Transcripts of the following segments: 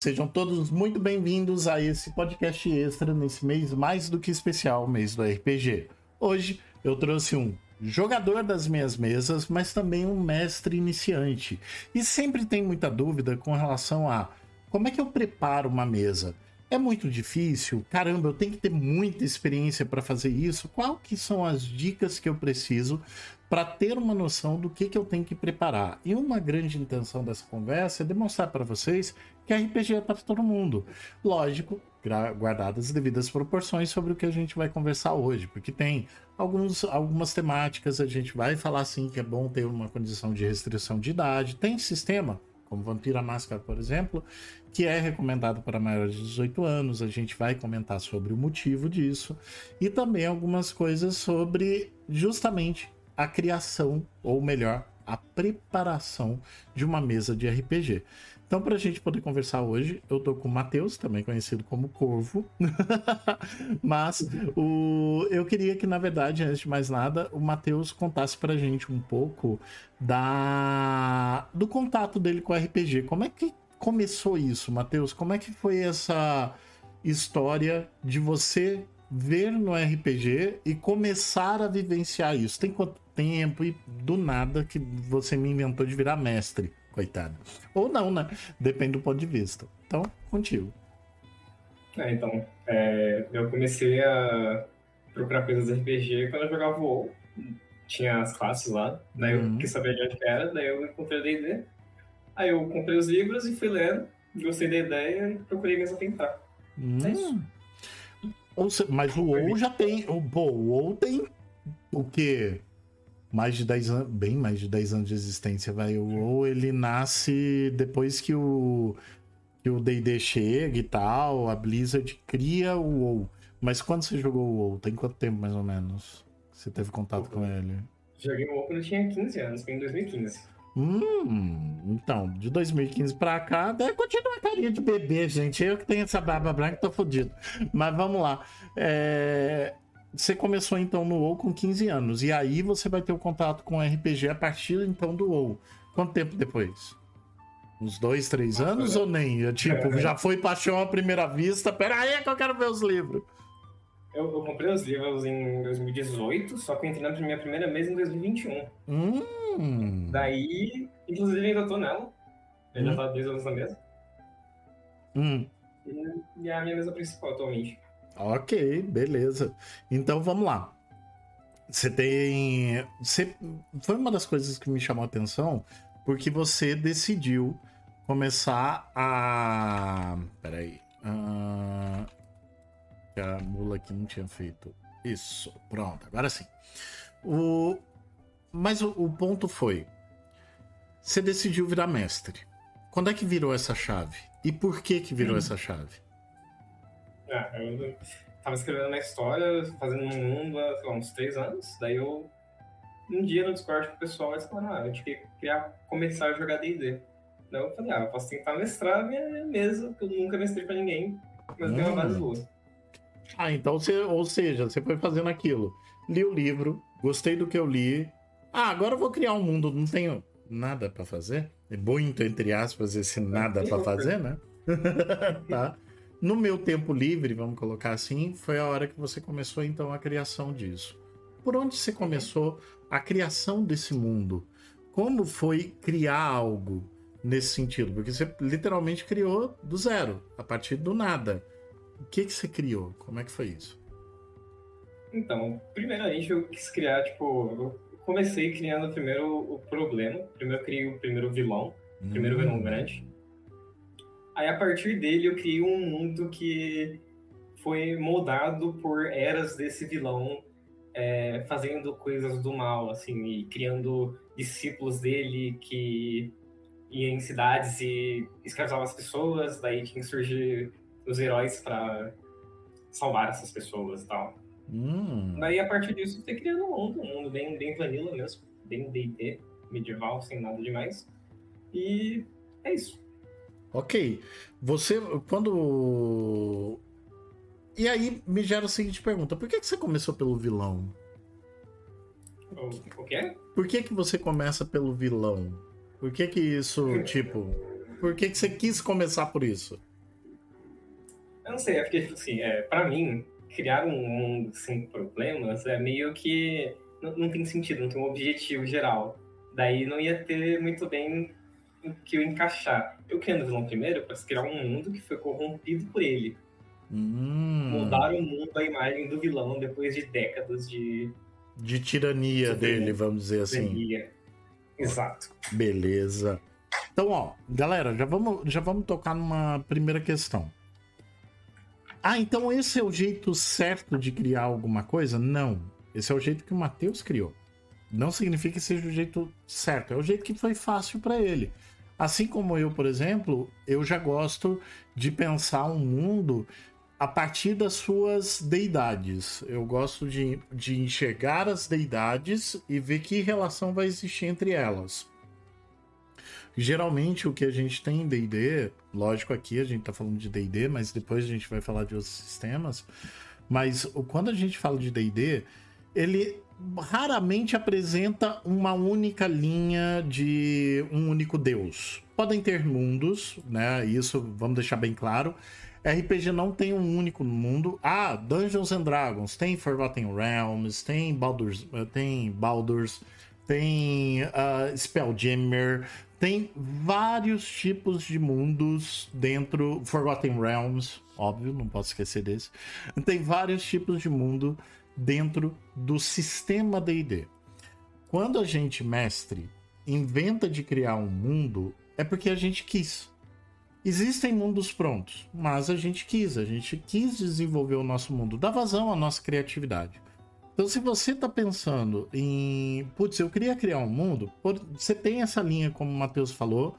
Sejam todos muito bem-vindos a esse podcast extra nesse mês mais do que especial, mês do RPG. Hoje eu trouxe um jogador das minhas mesas, mas também um mestre iniciante. E sempre tem muita dúvida com relação a como é que eu preparo uma mesa. É muito difícil? Caramba, eu tenho que ter muita experiência para fazer isso. Qual que são as dicas que eu preciso para ter uma noção do que, que eu tenho que preparar. E uma grande intenção dessa conversa é demonstrar para vocês que RPG é para todo mundo. Lógico, guardadas as devidas proporções sobre o que a gente vai conversar hoje, porque tem alguns, algumas temáticas, a gente vai falar assim que é bom ter uma condição de restrição de idade, tem sistema, como Vampira Máscara, por exemplo, que é recomendado para maiores de 18 anos. A gente vai comentar sobre o motivo disso e também algumas coisas sobre justamente a criação, ou melhor, a preparação de uma mesa de RPG. Então, para a gente poder conversar hoje, eu tô com o Matheus, também conhecido como Corvo. Mas o... eu queria que, na verdade, antes de mais nada, o Matheus contasse para a gente um pouco da... do contato dele com o RPG. Como é que começou isso, Matheus? Como é que foi essa história de você ver no RPG e começar a vivenciar isso? Tem quanto tempo e do nada que você me inventou de virar mestre, coitado. Ou não, né? Depende do ponto de vista. Então, contigo. É, então, é, eu comecei a procurar coisas de RPG quando eu jogava WoW. Tinha as classes lá, daí eu uhum. quis saber de onde era, daí eu encontrei a D&D. Aí eu comprei os livros e fui lendo, gostei da ideia e procurei mesmo tentar. Hum. É isso. Mas o WoW já tem. Pô, o WoW tem o quê? Mais de 10 anos, bem mais de 10 anos de existência, vai. O WoW, ele nasce depois que o que o D&D chega e tal, a Blizzard cria o WoW. Mas quando você jogou o WoW? Tem quanto tempo, mais ou menos? Você teve contato com ele? Joguei o WoW quando eu tinha 15 anos, foi em 2015. Hum, então, de 2015 pra cá, deve continuar carinha de bebê, gente. Eu que tenho essa barba branca, tô fodido. Mas vamos lá. É... Você começou então no WoW com 15 anos. E aí você vai ter o contato com RPG a partir então do WoW. Quanto tempo depois? Uns dois, três anos ou nem? Eu, tipo, é, já foi paixão à primeira vista. Pera aí que eu quero ver os livros. Eu, eu, comprei os livros em 2018, só que eu entrei na minha primeira mesa em 2021. Hum. Daí, inclusive, ainda tô nela. Eu hum. já tá dois anos na mesa. Hum. E, e é a minha mesa principal atualmente. Ok, beleza. Então vamos lá. Você tem. Você... Foi uma das coisas que me chamou a atenção, porque você decidiu começar a. Peraí. Uh... A mula aqui não tinha feito. Isso, pronto, agora sim. O... Mas o, o ponto foi: você decidiu virar mestre. Quando é que virou essa chave? E por que que virou hum. essa chave? É, eu tava escrevendo uma história, fazendo um mundo há lá, uns três anos. Daí eu, um dia no Discord com o pessoal, eles falaram, ah, a gente queria começar a jogar D&D. Daí eu falei, ah, eu posso tentar mestrar minha mesa, que eu nunca mestrei pra ninguém, mas hum. tem uma base boa. Ah, então você, ou seja, você foi fazendo aquilo. Li o livro, gostei do que eu li. Ah, agora eu vou criar um mundo, não tenho nada para fazer. É muito, entre aspas, esse nada para fazer, né? tá. No meu tempo livre, vamos colocar assim, foi a hora que você começou então a criação disso. Por onde você começou a criação desse mundo? Como foi criar algo nesse sentido? Porque você literalmente criou do zero, a partir do nada. O que, que você criou? Como é que foi isso? Então, primeiramente eu quis criar, tipo, eu comecei criando primeiro o problema. Primeiro eu criei o primeiro vilão, o primeiro hum. vilão grande. Aí a partir dele eu criei um mundo que foi moldado por eras desse vilão é, fazendo coisas do mal, assim, e criando discípulos dele que iam em cidades e escravizavam as pessoas, daí tinha que surgir os heróis para salvar essas pessoas e tal. Hum. Daí a partir disso eu criando um mundo, um mundo bem, bem vanilla mesmo, bem D&D, medieval, sem nada demais. E é isso. Ok. Você, quando. E aí me gera a seguinte pergunta: por que, que você começou pelo vilão? O quê? Por que, que você começa pelo vilão? Por que que isso, tipo. Por que, que você quis começar por isso? Eu não sei, é porque, tipo assim, é, pra mim, criar um mundo sem problemas é meio que. Não, não tem sentido, não tem um objetivo geral. Daí não ia ter muito bem que eu encaixar. Eu criando o vilão primeiro para criar um mundo que foi corrompido por ele. Hum. Mudar o mundo, a imagem do vilão depois de décadas de. De tirania De dele, vamos dizer assim. tirania. Exato. Beleza. Então, ó, galera, já vamos, já vamos tocar numa primeira questão. Ah, então esse é o jeito certo de criar alguma coisa? Não. Esse é o jeito que o Matheus criou. Não significa que seja o jeito certo, é o jeito que foi fácil para ele. Assim como eu, por exemplo, eu já gosto de pensar um mundo a partir das suas deidades. Eu gosto de, de enxergar as deidades e ver que relação vai existir entre elas. Geralmente o que a gente tem em D&D, lógico aqui a gente tá falando de D&D, mas depois a gente vai falar de outros sistemas, mas quando a gente fala de D&D, ele raramente apresenta uma única linha de um único deus. Podem ter mundos, né? Isso vamos deixar bem claro. RPG não tem um único mundo. Ah, Dungeons and Dragons tem Forgotten Realms, tem Baldur's, eh, tem Baldur's, tem ah, Spelljammer, tem vários tipos de mundos dentro Forgotten Realms, óbvio, não posso esquecer desse. Tem vários tipos de mundo dentro do sistema D&D. Quando a gente mestre inventa de criar um mundo, é porque a gente quis. Existem mundos prontos, mas a gente quis, a gente quis desenvolver o nosso mundo, dar vazão à nossa criatividade. Então, se você está pensando em, putz, eu queria criar um mundo, você tem essa linha, como o Matheus falou,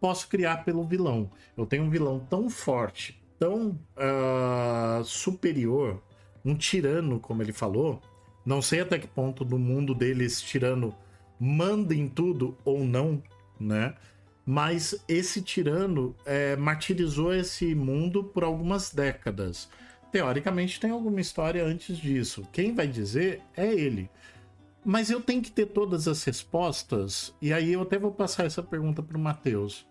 posso criar pelo vilão. Eu tenho um vilão tão forte, tão ah, superior, um tirano, como ele falou. Não sei até que ponto no mundo dele esse tirano manda em tudo ou não, né? Mas esse tirano é, martirizou esse mundo por algumas décadas. Teoricamente tem alguma história antes disso. Quem vai dizer é ele. Mas eu tenho que ter todas as respostas, e aí eu até vou passar essa pergunta para o Matheus.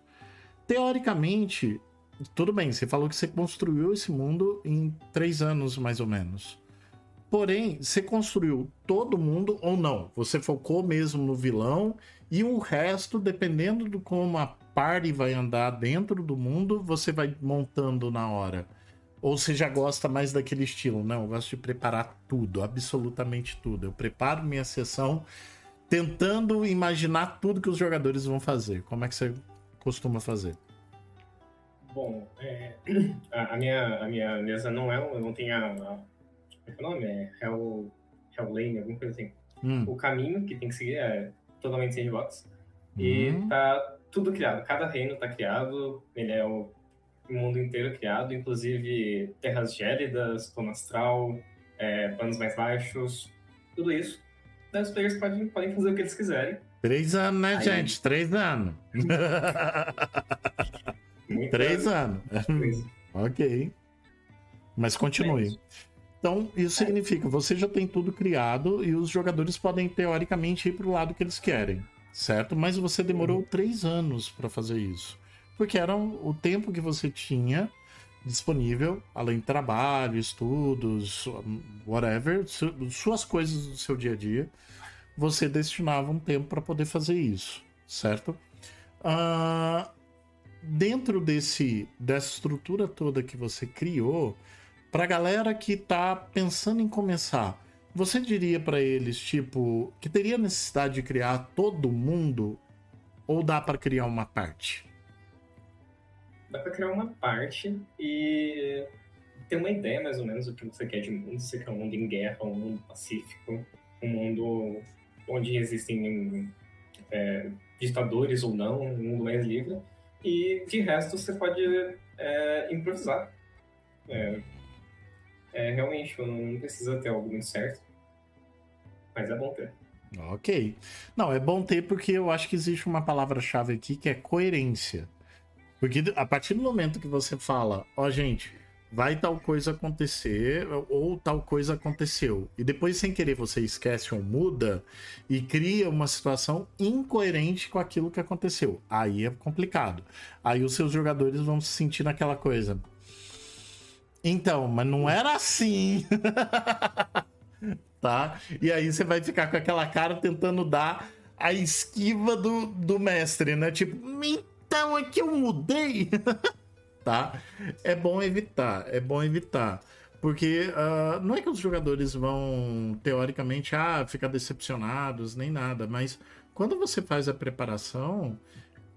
Teoricamente, tudo bem, você falou que você construiu esse mundo em três anos, mais ou menos. Porém, você construiu todo mundo ou não? Você focou mesmo no vilão e o resto, dependendo do como a party vai andar dentro do mundo, você vai montando na hora. Ou você já gosta mais daquele estilo? Não, eu gosto de preparar tudo, absolutamente tudo. Eu preparo minha sessão tentando imaginar tudo que os jogadores vão fazer. Como é que você costuma fazer? Bom, é, a, a minha, a minha mesa não é, um- não tem a, a como é que é o nome? É Hell, Hell Lane, alguma coisa assim. Hum, O caminho que tem que seguir é totalmente sandbox. E hum, tá tudo criado. Cada reino tá criado. Ele é o, o mundo inteiro criado, inclusive terras gélidas, plano astral, é, planos mais baixos, tudo isso. Daí os players podem, podem fazer o que eles quiserem. Três anos, né, Aí- gente? Três anos. Três anos. ok. Mas continue. Então, isso significa, você já tem tudo criado e os jogadores podem, teoricamente, ir pro lado que eles querem, certo? Mas você demorou Uhum. três anos para fazer isso. Porque era o tempo que você tinha disponível, além de trabalho, estudos, whatever, su- suas coisas do seu dia a dia, você destinava um tempo para poder fazer isso, certo? Ah, dentro desse dessa estrutura toda que você criou, pra galera que tá pensando em começar, você diria pra eles, tipo, que teria necessidade de criar todo mundo ou dá pra criar uma parte? Dá pra criar uma parte e ter uma ideia mais ou menos do que você quer de mundo. Você quer um mundo em guerra, um mundo pacífico, um mundo onde existem é, ditadores ou não, um mundo mais livre. E de resto você pode é, improvisar. É, é, realmente, não precisa ter algo muito certo. Mas é bom ter. Ok. Não, é bom ter porque eu acho que existe uma palavra-chave aqui que é coerência. Porque a partir do momento que você fala, ó, gente, vai tal coisa acontecer ou tal coisa aconteceu, e depois sem querer você esquece ou muda e cria uma situação incoerente com aquilo que aconteceu. Aí é complicado. Aí os seus jogadores vão se sentir naquela coisa. Então, mas não era assim. tá? E aí você vai ficar com aquela cara tentando dar a esquiva do, do mestre, né? Tipo, então é que eu mudei. tá? É bom evitar, é bom evitar. Porque uh, não é que os jogadores vão, teoricamente, ah, ficar decepcionados, nem nada, mas quando você faz a preparação,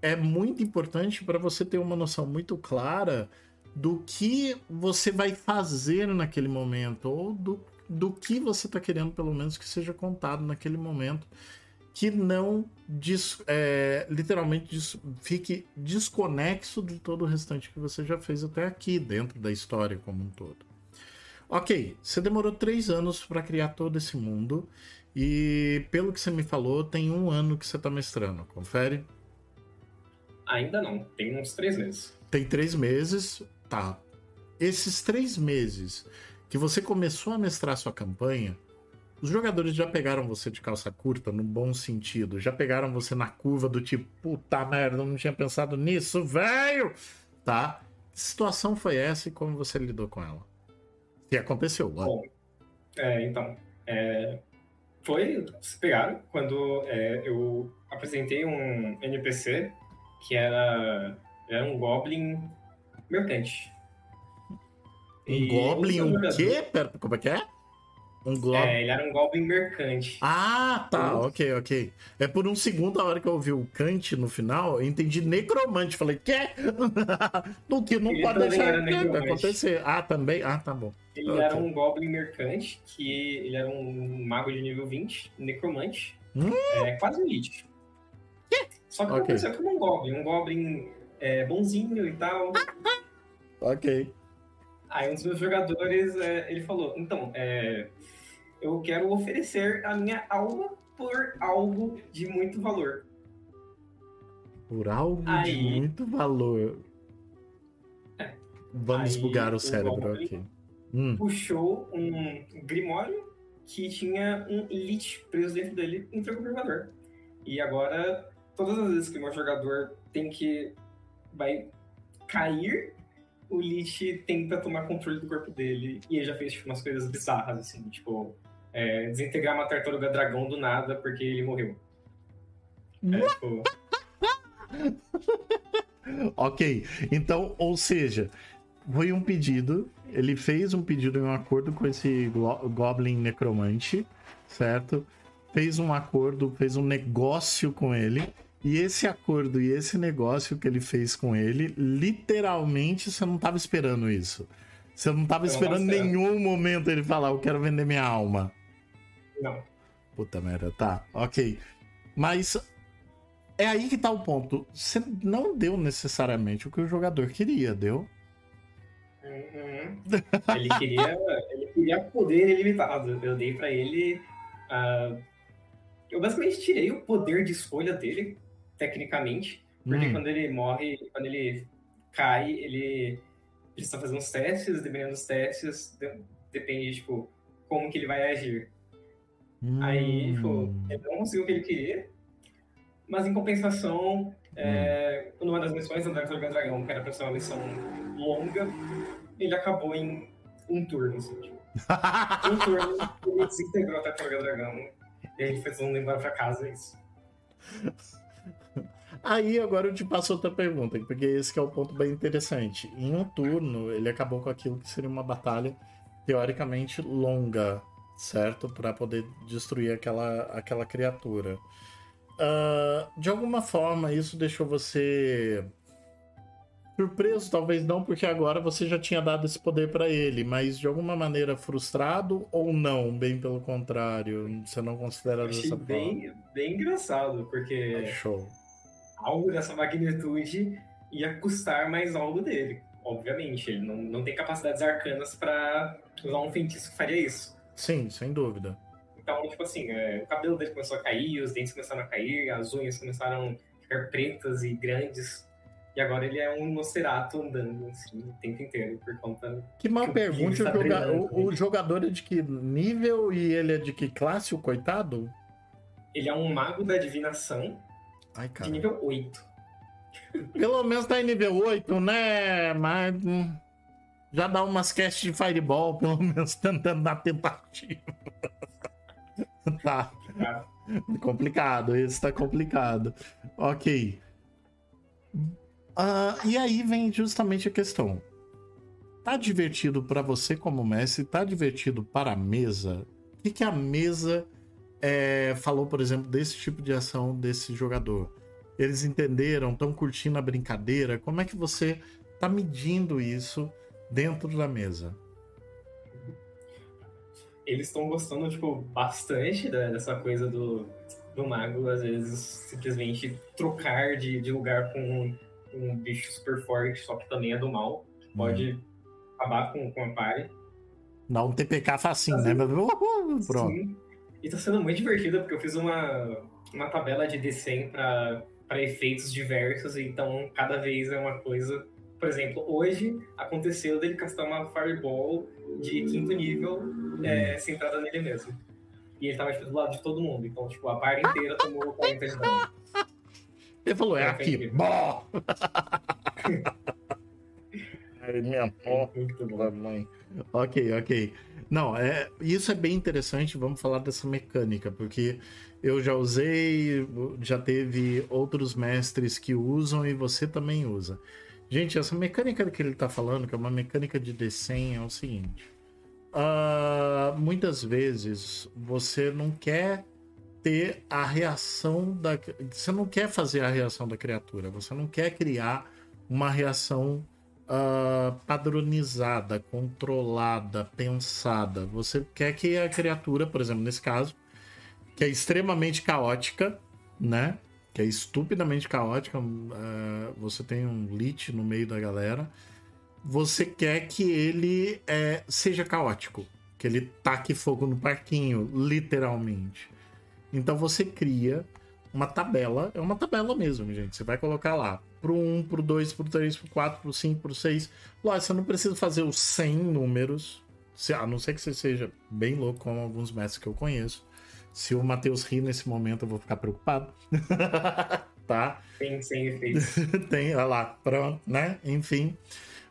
é muito importante para você ter uma noção muito clara do que você vai fazer naquele momento, ou do, do que você está querendo, pelo menos, que seja contado naquele momento, que não des, é, literalmente des, fique desconexo de todo o restante que você já fez até aqui, dentro da história como um todo. Ok, você demorou três anos para criar todo esse mundo. E pelo que você me falou, tem um ano que você está mestrando. Confere? Ainda não, tem uns três meses. Tem três meses, tá. Esses três meses que você começou a mestrar sua campanha, os jogadores já pegaram você de calça curta, no bom sentido. Já pegaram você na curva do tipo, puta merda, eu não tinha pensado nisso, velho! Tá? Que situação foi essa e como você lidou com ela? que aconteceu? Bom, é, então, é, foi, se pegaram quando é, eu apresentei um NPC que era, era um Goblin mercante. Um Goblin o quê? Pera, como é que é? Um Goblin. É, ele era um Goblin mercante. Ah, tá, ok, ok. É por um segundo, a hora que eu ouvi o Kant no final, eu entendi necromante. Falei, quê? Do que não ele pode deixar acontecer. Ah, também? Ah, tá bom. Ele okay. era um Goblin mercante, que ele era um mago de nível 20, necromante. Hum? É quase um Lich. Só que okay. aconteceu como um Goblin. Um Goblin é, bonzinho e tal. ok. Aí um dos meus jogadores, é, ele falou, então, é, eu quero oferecer a minha alma por algo de muito valor. Por algo Aí, de muito valor. É. Vamos bugar o cérebro aqui. Hum. Puxou um grimório que tinha um Lich preso dentro dele e entregou pro jogador. E agora, todas as vezes que o jogador tem que. vai cair, o Lich tenta tomar controle do corpo dele. E ele já fez tipo, umas coisas bizarras, assim, tipo é, desintegrar uma tartaruga dragão do nada porque ele morreu. É, tipo... ok, então, ou seja, foi um pedido, ele fez um pedido em um acordo com esse Goblin Necromante, certo? Fez um acordo, fez um negócio com ele. E esse acordo e esse negócio que ele fez com ele, literalmente você não estava esperando isso. Você não estava esperando nenhum momento ele falar, eu quero vender minha alma. Não. Puta merda, tá, ok. Mas é aí que tá o ponto. Você não deu necessariamente o que o jogador queria, deu? Uhum. Ele queria, ele queria poder ilimitado. Eu dei para ele. Uh, eu basicamente tirei o poder de escolha dele, tecnicamente. Porque hum. quando ele morre, quando ele cai, ele precisa fazer uns testes, dependendo dos testes, depende, tipo, como que ele vai agir. Hum. Aí, tipo, ele não conseguiu o que ele queria, mas em compensação, é, hum. numa das missões do Tartaruga Dragão, que era pra ser uma missão longa, ele acabou em um turno, assim, tipo. um turno, ele desintegrou a Tartaruga Dragão. E a gente fez um embora pra casa, é isso. Aí agora eu te passo outra pergunta, porque esse é o ponto bem interessante. Em um turno, ele acabou com aquilo que seria uma batalha teoricamente longa certo? Para poder destruir aquela, aquela criatura. Uh, de alguma forma, isso deixou você surpreso, talvez não, porque agora você já tinha dado esse poder para ele, mas de alguma maneira frustrado ou não? Bem pelo contrário, você não considera dessa bem, forma? Bem engraçado, porque ah, show. algo dessa magnitude ia custar mais algo dele. Obviamente, ele não, não tem capacidades arcanas para usar um feitiço que faria isso. Sim, sem dúvida. Então, tipo assim, é, o cabelo dele começou a cair, os dentes começaram a cair, as unhas começaram a ficar pretas e grandes. E agora ele é um Nosferatu andando, assim, o tempo inteiro, por conta... Que má pergunta, o, joga... o, o, jogador é de que nível e ele é de que classe, o coitado? Ele é um mago da adivinação Ai, de nível 8. Pelo menos tá em nível 8, né? Mas... Já dá umas cast de Fireball, pelo menos tentando dar tentativa. tá. Complicado, esse tá complicado. Ok. Uh, e aí vem justamente a questão. Tá divertido para você como mestre? Tá divertido para a mesa? O que, que a mesa é, falou, por exemplo, desse tipo de ação desse jogador? Eles entenderam, estão curtindo a brincadeira? Como é que você tá medindo isso dentro da mesa? Eles estão gostando, tipo, bastante dessa coisa do, do mago, às vezes, simplesmente trocar de, de lugar com um bicho super forte, só que também é do mal. Pode uhum. acabar com, com a party. Dá um TPK facinho, tá né? Uhul, pronto. Sim. E tá sendo muito divertido, porque eu fiz uma, uma tabela de D100 para efeitos diversos, então cada vez é uma coisa. Por exemplo, hoje aconteceu dele castar uma Fireball de quinto nível é, centrada nele mesmo. E ele tava tipo, do lado de todo mundo, então tipo, a party inteira tomou 40 de dano. Ele falou, é aqui. Bó! Ai, minha porra, mãe. Ok, ok. Não, é, isso é bem interessante. Vamos falar dessa mecânica, porque eu já usei, já teve outros mestres que usam e você também usa. Gente, essa mecânica que ele está falando, que é uma mecânica de desenho, é o seguinte: uh, muitas vezes você não quer ter a reação da. Você não quer fazer a reação da criatura, você não quer criar uma reação uh, padronizada, controlada, pensada. Você quer que a criatura, por exemplo, nesse caso, que é extremamente caótica, né? Que é estupidamente caótica. Uh, você tem um lit no meio da galera. Você quer que ele é, seja caótico. Que ele taque fogo no parquinho, literalmente. Então você cria uma tabela, é uma tabela mesmo, gente. Você vai colocar lá pro 1, pro 2, pro 3, pro 4, pro 5, pro 6. Lógico, você não precisa fazer os 100 números, a não ser que você seja bem louco, como alguns mestres que eu conheço. Se o Matheus rir nesse momento, eu vou ficar preocupado. tá? Tem sem efeitos. Tem, olha lá, pronto, né? Enfim.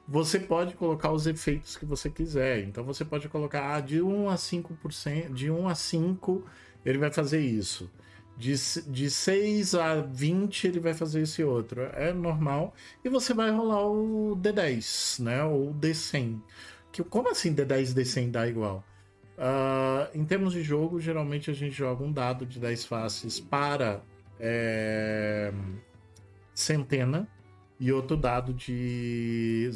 Você pode colocar os efeitos que você quiser. Então você pode colocar ah, de 1 a 5%, de 1 a 5 ele vai fazer isso. De, de 6 a 20 ele vai fazer esse outro. É normal. E você vai rolar o D10, né? Ou D100. Que, como assim D10 e D100 dá igual? Uh, em termos de jogo, geralmente a gente joga um dado de 10 faces para é, centena e outro dado de.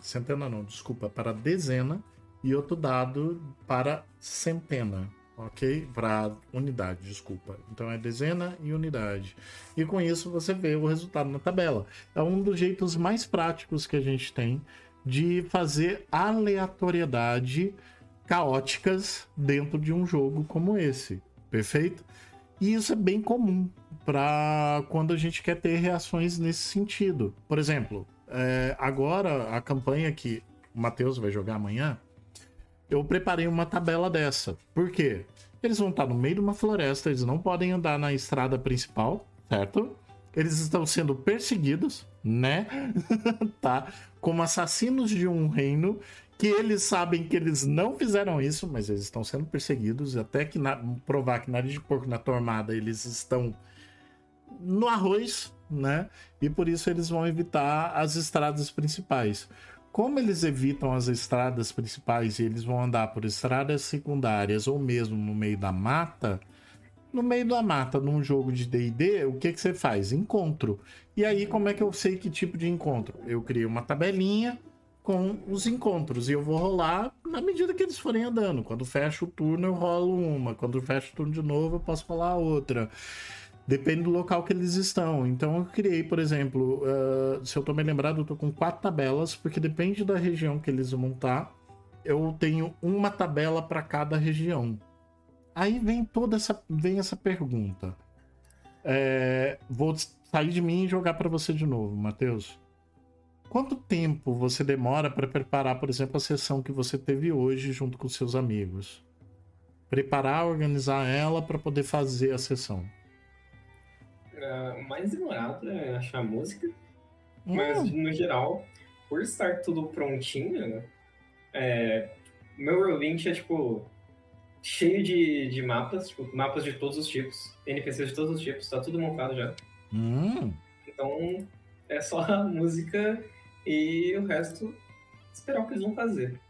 Centena não, desculpa, para dezena e outro dado para centena ok? Para unidade, desculpa. Então é dezena e unidade. E com isso você vê o resultado na tabela. É um dos jeitos mais práticos que a gente tem de fazer aleatoriedade caóticas dentro de um jogo como esse, perfeito? E isso é bem comum para quando a gente quer ter reações nesse sentido. Por exemplo, é, agora a campanha que o Matheus vai jogar amanhã, eu preparei uma tabela dessa. Por quê? Eles vão estar no meio de uma floresta, eles não podem andar na estrada principal, certo? Eles estão sendo perseguidos, né? tá? Como assassinos de um reino que eles sabem que eles não fizeram isso, mas eles estão sendo perseguidos, até que na, provar que nariz de porco na tomada eles estão no arroz, né? E por isso eles vão evitar as estradas principais como eles evitam as estradas principais e eles vão andar por estradas secundárias ou mesmo no meio da mata, no meio da mata, num jogo de D&D, o que, que você faz? Encontro. E aí, como é que eu sei que tipo de encontro? Eu criei uma tabelinha com os encontros e eu vou rolar na medida que eles forem andando. Quando fecha o turno, eu rolo uma. Quando fecha o turno de novo, eu posso rolar outra. Depende do local que eles estão. Então eu criei, por exemplo, uh, se eu tô bem lembrado, eu tô com quatro tabelas, porque depende da região que eles vão estar. Eu tenho uma tabela para cada região. Aí vem toda essa, vem essa pergunta. É, vou sair de mim e jogar para você de novo, Matheus. Quanto tempo você demora para preparar, por exemplo, a sessão que você teve hoje junto com seus amigos? Preparar, organizar ela para poder fazer a sessão uh, mais demorado é achar música. Mas, hum. no geral, por estar tudo prontinho, É, meu Roll20 é, tipo, cheio de, de mapas, tipo, mapas de todos os tipos, NPCs de todos os tipos, tá tudo montado já. Hum. Então, é só a música e o resto esperar o que eles vão fazer.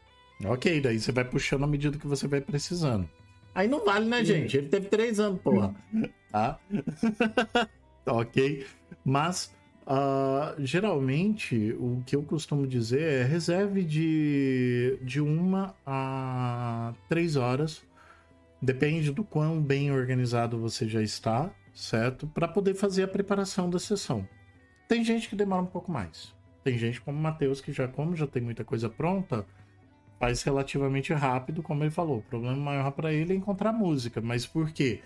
Ok, daí você vai puxando à medida que você vai precisando. Aí não vale, né, gente? Ele teve três anos, porra. Tá? ok. Mas, uh, geralmente, o que eu costumo dizer é reserve de, de uma a três horas. Depende do quão bem organizado você já está, certo? Para poder fazer a preparação da sessão. Tem gente que demora um pouco mais. Tem gente como o Matheus que já, como já tem muita coisa pronta, faz relativamente rápido, como ele falou. O problema maior para ele é encontrar música. Mas por quê?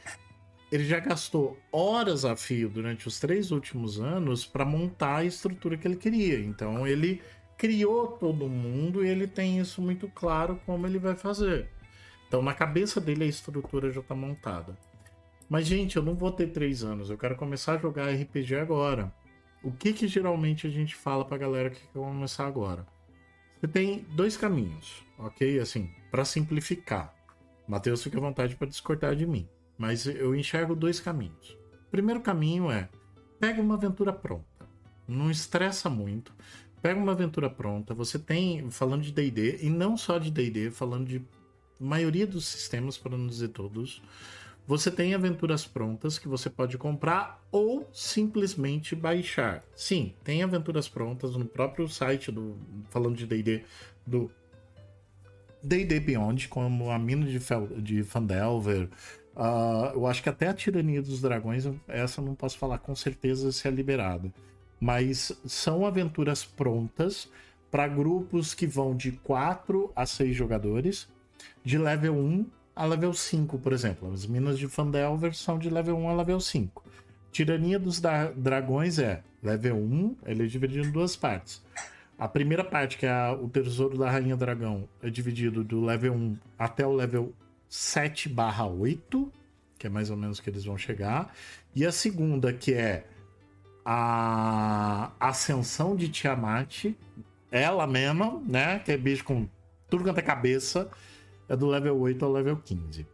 Ele já gastou horas a fio durante os três últimos anos para montar a estrutura que ele queria. Então ele criou todo mundo e ele tem isso muito claro como ele vai fazer. Então na cabeça dele a estrutura já está montada. Mas gente, eu não vou ter três anos. Eu quero começar a jogar RPG agora. O que que geralmente a gente fala pra galera que quer começar agora? Você tem dois caminhos, ok? Assim, para simplificar. Matheus fica à vontade para discordar de mim, mas eu enxergo dois caminhos. O primeiro caminho é pega uma aventura pronta, não estressa muito. Pega uma aventura pronta, você tem, falando de DD, e não só de DD, falando de maioria dos sistemas, para não dizer todos, você tem aventuras prontas que você pode comprar ou simplesmente baixar. Sim, tem aventuras prontas no próprio site do falando de D&D do D&D Beyond, como a mina de, Fel, de Fandelver. Uh, eu acho que até a Tirania dos Dragões, essa não posso falar com certeza se é liberada. Mas são aventuras prontas para grupos que vão de 4 a 6 jogadores, de level 1 a level 5, por exemplo. As minas de Fandelver são de level 1 a level 5. Tirania dos Dragões é level 1, ele é dividido em duas partes. A primeira parte, que é a, o Tesouro da Rainha Dragão, é dividido do level 1 até o level 7 barra 8, que é mais ou menos que eles vão chegar. E a segunda, que é a Ascensão de Tiamat, ela mesma, né? Que é bicho com tudo quanto é cabeça é do level 8 ao level 15.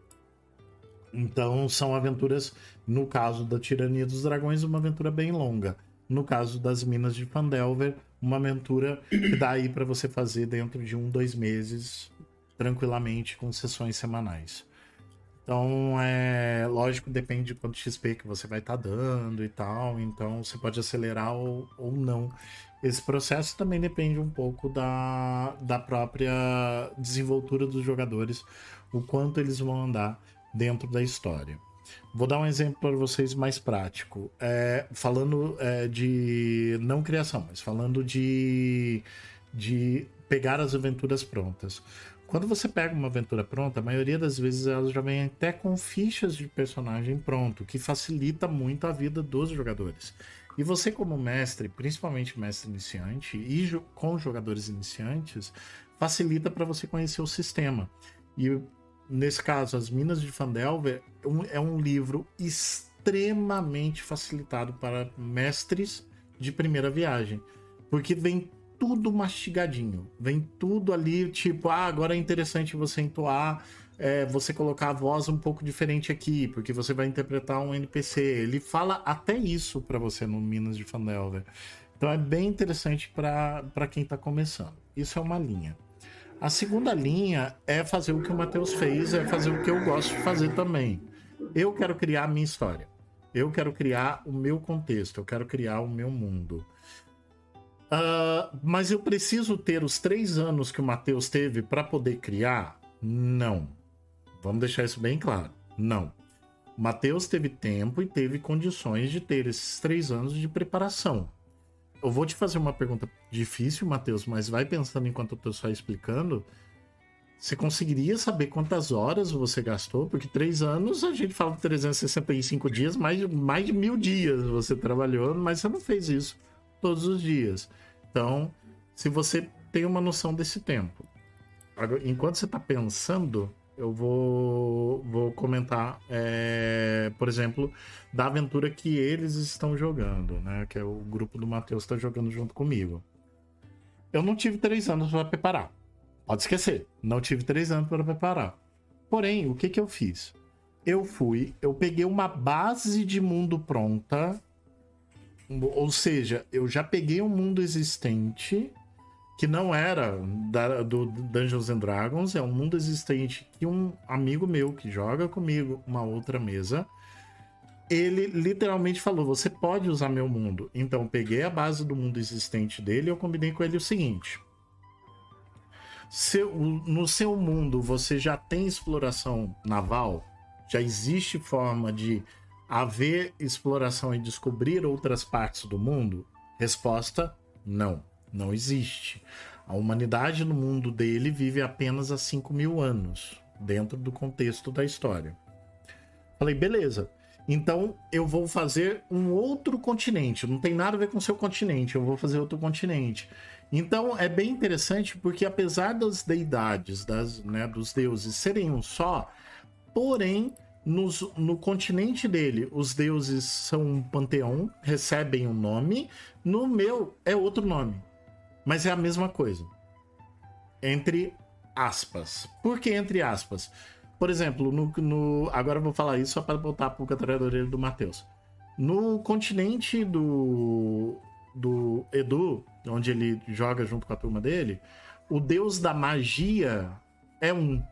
Então são aventuras, no caso da Tirania dos Dragões, uma aventura bem longa. No caso das Minas de Pandelver, uma aventura que dá aí para você fazer dentro de um, dois meses, tranquilamente, com sessões semanais. Então, é lógico, depende de quanto XP que você vai estar tá dando e tal. Então, você pode acelerar ou, ou não esse processo também depende um pouco da, da própria desenvoltura dos jogadores, o quanto eles vão andar dentro da história. Vou dar um exemplo para vocês mais prático. É, falando é, de não criação, mas falando de, de pegar as aventuras prontas. Quando você pega uma aventura pronta, a maioria das vezes elas já vem até com fichas de personagem pronto, que facilita muito a vida dos jogadores. E você, como mestre, principalmente mestre iniciante, e com jogadores iniciantes, facilita para você conhecer o sistema. E nesse caso, As Minas de Fandelver é um livro extremamente facilitado para mestres de primeira viagem, porque vem tudo mastigadinho, vem tudo ali, tipo, ah, agora é interessante você entoar é, você colocar a voz um pouco diferente aqui, porque você vai interpretar um NPC. Ele fala até isso para você no Minas de Fandelver. Então é bem interessante para quem está começando. Isso é uma linha. A segunda linha é fazer o que o Matheus fez, é fazer o que eu gosto de fazer também. Eu quero criar a minha história. Eu quero criar o meu contexto, eu quero criar o meu mundo. Uh, mas eu preciso ter os três anos que o Matheus teve para poder criar? Não. Vamos deixar isso bem claro. Não. Mateus teve tempo e teve condições de ter esses três anos de preparação. Eu vou te fazer uma pergunta difícil, Mateus, mas vai pensando enquanto eu estou só explicando. Você conseguiria saber quantas horas você gastou? Porque três anos a gente fala de 365 dias, mais, mais de mil dias você trabalhou, mas você não fez isso todos os dias. Então, se você tem uma noção desse tempo, enquanto você está pensando, eu vou, vou comentar, é, por exemplo, da aventura que eles estão jogando, né? Que é o grupo do Matheus está jogando junto comigo. Eu não tive três anos para preparar. Pode esquecer, não tive três anos para preparar. Porém, o que que eu fiz? Eu fui, eu peguei uma base de mundo pronta, ou seja, eu já peguei um mundo existente que não era da, do Dungeons and Dragons, é um mundo existente que um amigo meu que joga comigo uma outra mesa, ele literalmente falou: Você pode usar meu mundo. Então, peguei a base do mundo existente dele e eu combinei com ele o seguinte: seu, no seu mundo você já tem exploração naval? Já existe forma de haver exploração e descobrir outras partes do mundo? Resposta: não, não existe. A humanidade no mundo dele vive apenas há 5 mil anos, dentro do contexto da história. Falei, beleza. Então eu vou fazer um outro continente. Não tem nada a ver com seu continente, eu vou fazer outro continente. Então é bem interessante porque apesar das deidades, das, né, dos deuses serem um só, porém nos, no continente dele os deuses são um panteão, recebem um nome, no meu é outro nome, mas é a mesma coisa. Entre aspas. Por que entre aspas? Por exemplo, no, no agora eu vou falar isso só para botar a pulga atrás orelha do Matheus. No continente do, do Edu, onde ele joga junto com a turma dele, o deus da magia é um.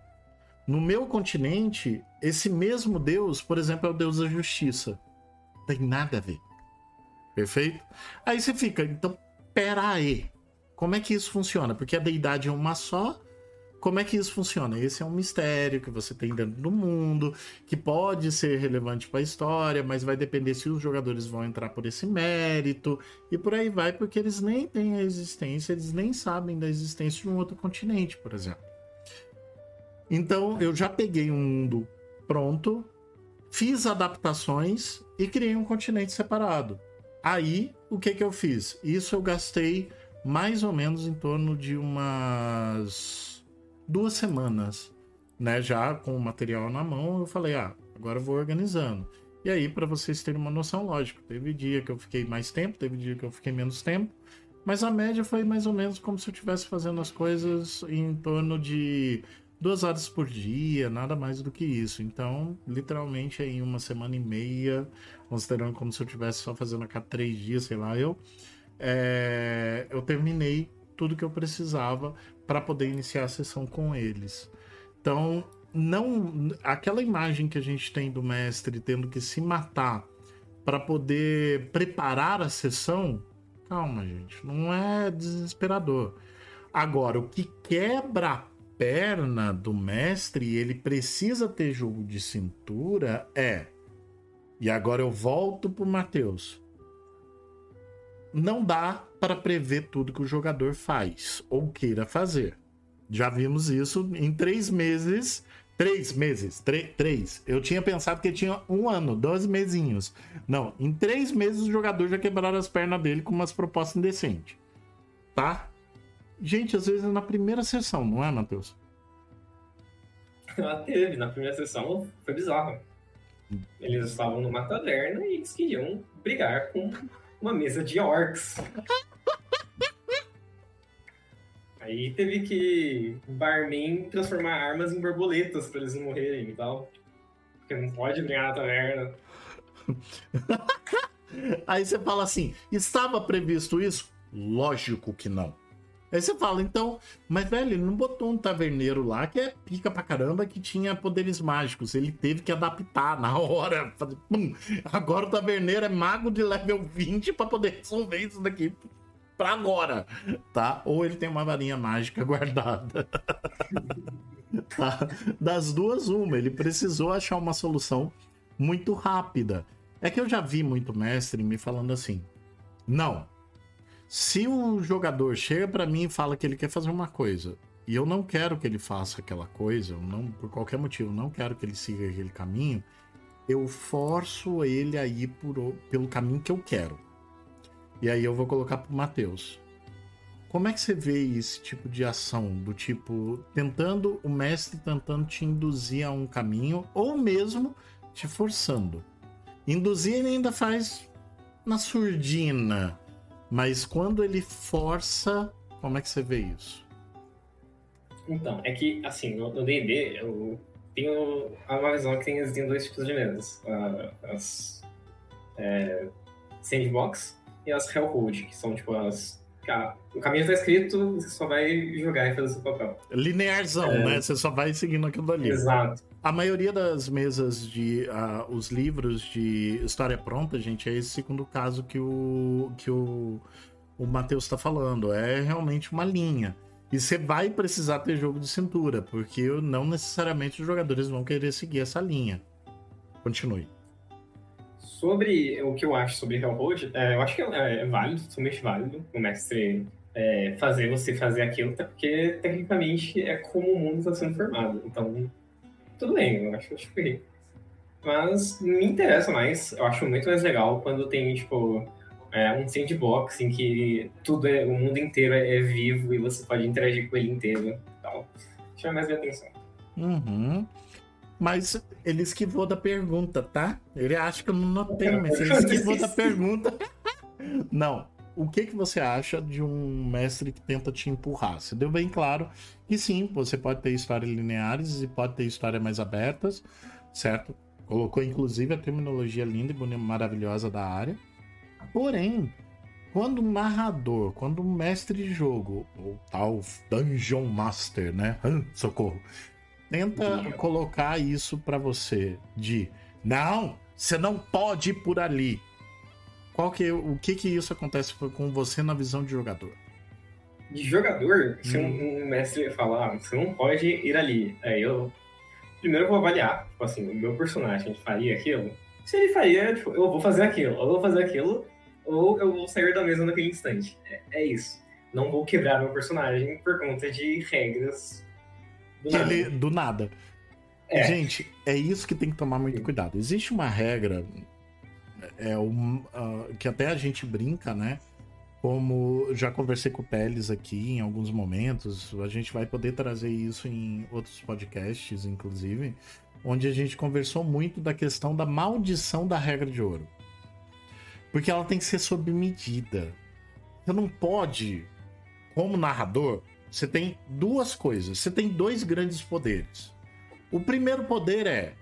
No meu continente, esse mesmo deus, por exemplo, é o deus da justiça. Tem nada a ver. Perfeito? Aí você fica, então, pera aí. Como é que isso funciona? Porque a deidade é uma só, como é que isso funciona? Esse é um mistério que você tem dentro do mundo, que pode ser relevante para a história, mas vai depender se os jogadores vão entrar por esse mérito e por aí vai, porque eles nem têm a existência, eles nem sabem da existência de um outro continente, por exemplo. Então, eu já peguei um mundo pronto, fiz adaptações e criei um continente separado. Aí, o que que eu fiz? Isso eu gastei mais ou menos em torno de umas duas semanas, né? Já com o material na mão, eu falei, ah, agora eu vou organizando. E aí, para vocês terem uma noção, lógico, teve dia que eu fiquei mais tempo, teve dia que eu fiquei menos tempo, mas a média foi mais ou menos como se eu estivesse fazendo as coisas em torno de duas horas por dia, nada mais do que isso. Então, literalmente, em uma semana e meia, considerando como se eu estivesse só fazendo a cada três dias, sei lá, eu, é, eu terminei tudo que eu precisava para poder iniciar a sessão com eles. Então, não aquela imagem que a gente tem do mestre tendo que se matar para poder preparar a sessão, calma, gente, não é desesperador. Agora, o que quebra a perna do mestre, ele precisa ter jogo de cintura é. E agora eu volto pro Matheus. Não dá para prever tudo que o jogador faz ou queira fazer. Já vimos isso em três meses. Três meses, três. Eu tinha pensado que tinha um ano, doze mesinhos. Não, em três meses o jogador já quebraram as pernas dele com umas propostas indecentes. Tá? Gente, às vezes é na primeira sessão, não é, Matheus? Ah, teve. Na primeira sessão foi bizarro. Eles estavam numa taverna e eles queriam brigar com uma mesa de orcs. Aí teve que barman transformar armas em borboletas pra eles não morrerem e tal. Porque não pode brigar na taverna. Aí você fala assim: estava previsto isso? Lógico que não. Aí você fala, então, mas velho, ele não botou um taverneiro lá que é pica pra caramba que tinha poderes mágicos. Ele teve que adaptar na hora. Pum, agora o taverneiro é mago de level 20 para poder resolver isso daqui pra agora, tá? Ou ele tem uma varinha mágica guardada. tá? Das duas, uma. Ele precisou achar uma solução muito rápida. É que eu já vi muito mestre me falando assim: não, se o jogador chega para mim e fala que ele quer fazer uma coisa e eu não quero que ele faça aquela coisa, eu não, por qualquer motivo, não quero que ele siga aquele caminho, eu forço ele a ir por, pelo caminho que eu quero. E aí eu vou colocar pro Matheus. Como é que você vê esse tipo de ação? Do tipo, tentando, o mestre tentando te induzir a um caminho, ou mesmo te forçando. Induzir ele ainda faz na surdina mas quando ele força, como é que você vê isso? Então, é que, assim, no D&D, eu tenho uma visão que tem, existem dois tipos de mesas. As é, sandbox e as hellhold, que são, tipo, as... O caminho está escrito, você só vai jogar e fazer o seu papel. Linearzão, é... né? Você só vai seguindo aquilo ali. Exato. A maioria das mesas de... Uh, os livros de história pronta, gente, é esse segundo caso que o... Que o o Matheus está falando. É realmente uma linha. E você vai precisar ter jogo de cintura, porque não necessariamente os jogadores vão querer seguir essa linha. Continue. Sobre o que eu acho sobre Hellhold, é, eu acho que é, é válido, totalmente válido o mestre é, fazer você fazer aquilo, até porque tecnicamente é como o mundo está sendo formado. Então, tudo bem, eu acho, acho que. Mas me interessa mais, eu acho muito mais legal quando tem, tipo, é um sandbox em que tudo é, o mundo inteiro é, é vivo e você pode interagir com ele inteiro. Tal. Chama mais minha atenção. Uhum. Mas ele esquivou da pergunta, tá? Ele acha que eu não notei, mas ele esquivou da pergunta. Não. O que, que você acha de um mestre que tenta te empurrar? Você deu bem claro que sim, você pode ter histórias lineares e pode ter histórias mais abertas, certo? Colocou inclusive a terminologia linda e maravilhosa da área. Porém, quando um narrador, quando um mestre de jogo, ou tal Dungeon Master, né? Socorro. Tenta colocar isso para você de não, você não pode ir por ali. Qual que o que que isso acontece com você na visão de jogador? De jogador, se um, hum. um, mestre falar, você não pode ir ali. Aí eu primeiro eu vou avaliar, tipo assim, o meu personagem faria aquilo. Se ele faria, tipo, eu vou fazer aquilo, eu vou fazer aquilo ou eu vou sair da mesa naquele instante. É, é isso. Não vou quebrar meu personagem por conta de regras do nada. Ele, do nada. É. Gente, é isso que tem que tomar muito cuidado. Existe uma regra é um, uh, que até a gente brinca, né? Como já conversei com o Teles aqui em alguns momentos, a gente vai poder trazer isso em outros podcasts, inclusive, onde a gente conversou muito da questão da maldição da regra de ouro. Porque ela tem que ser sob medida. Você não pode, como narrador, você tem duas coisas. Você tem dois grandes poderes. O primeiro poder é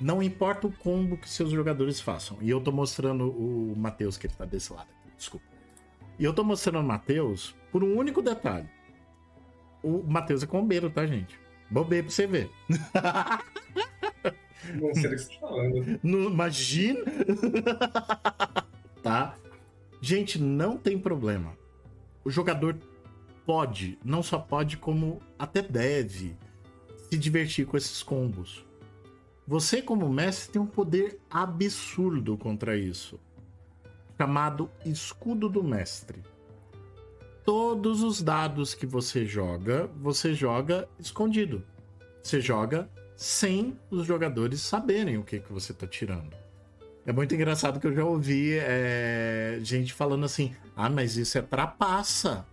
não importa o combo que seus jogadores façam. E eu tô mostrando o Matheus, que ele tá desse lado aqui, desculpa. E eu tô mostrando o Matheus por um único detalhe. O Matheus é combeiro, tá, gente? Bobei pra você ver. Não sei o que você tá falando. imagina! tá? Gente, não tem problema. O jogador pode, não só pode, como até deve se divertir com esses combos. Você, como mestre, tem um poder absurdo contra isso, chamado Escudo do Mestre. Todos os dados que você joga, você joga escondido. Você joga sem os jogadores saberem o que, que você está tirando. É muito engraçado que eu já ouvi é, gente falando assim: ah, mas isso é trapaça.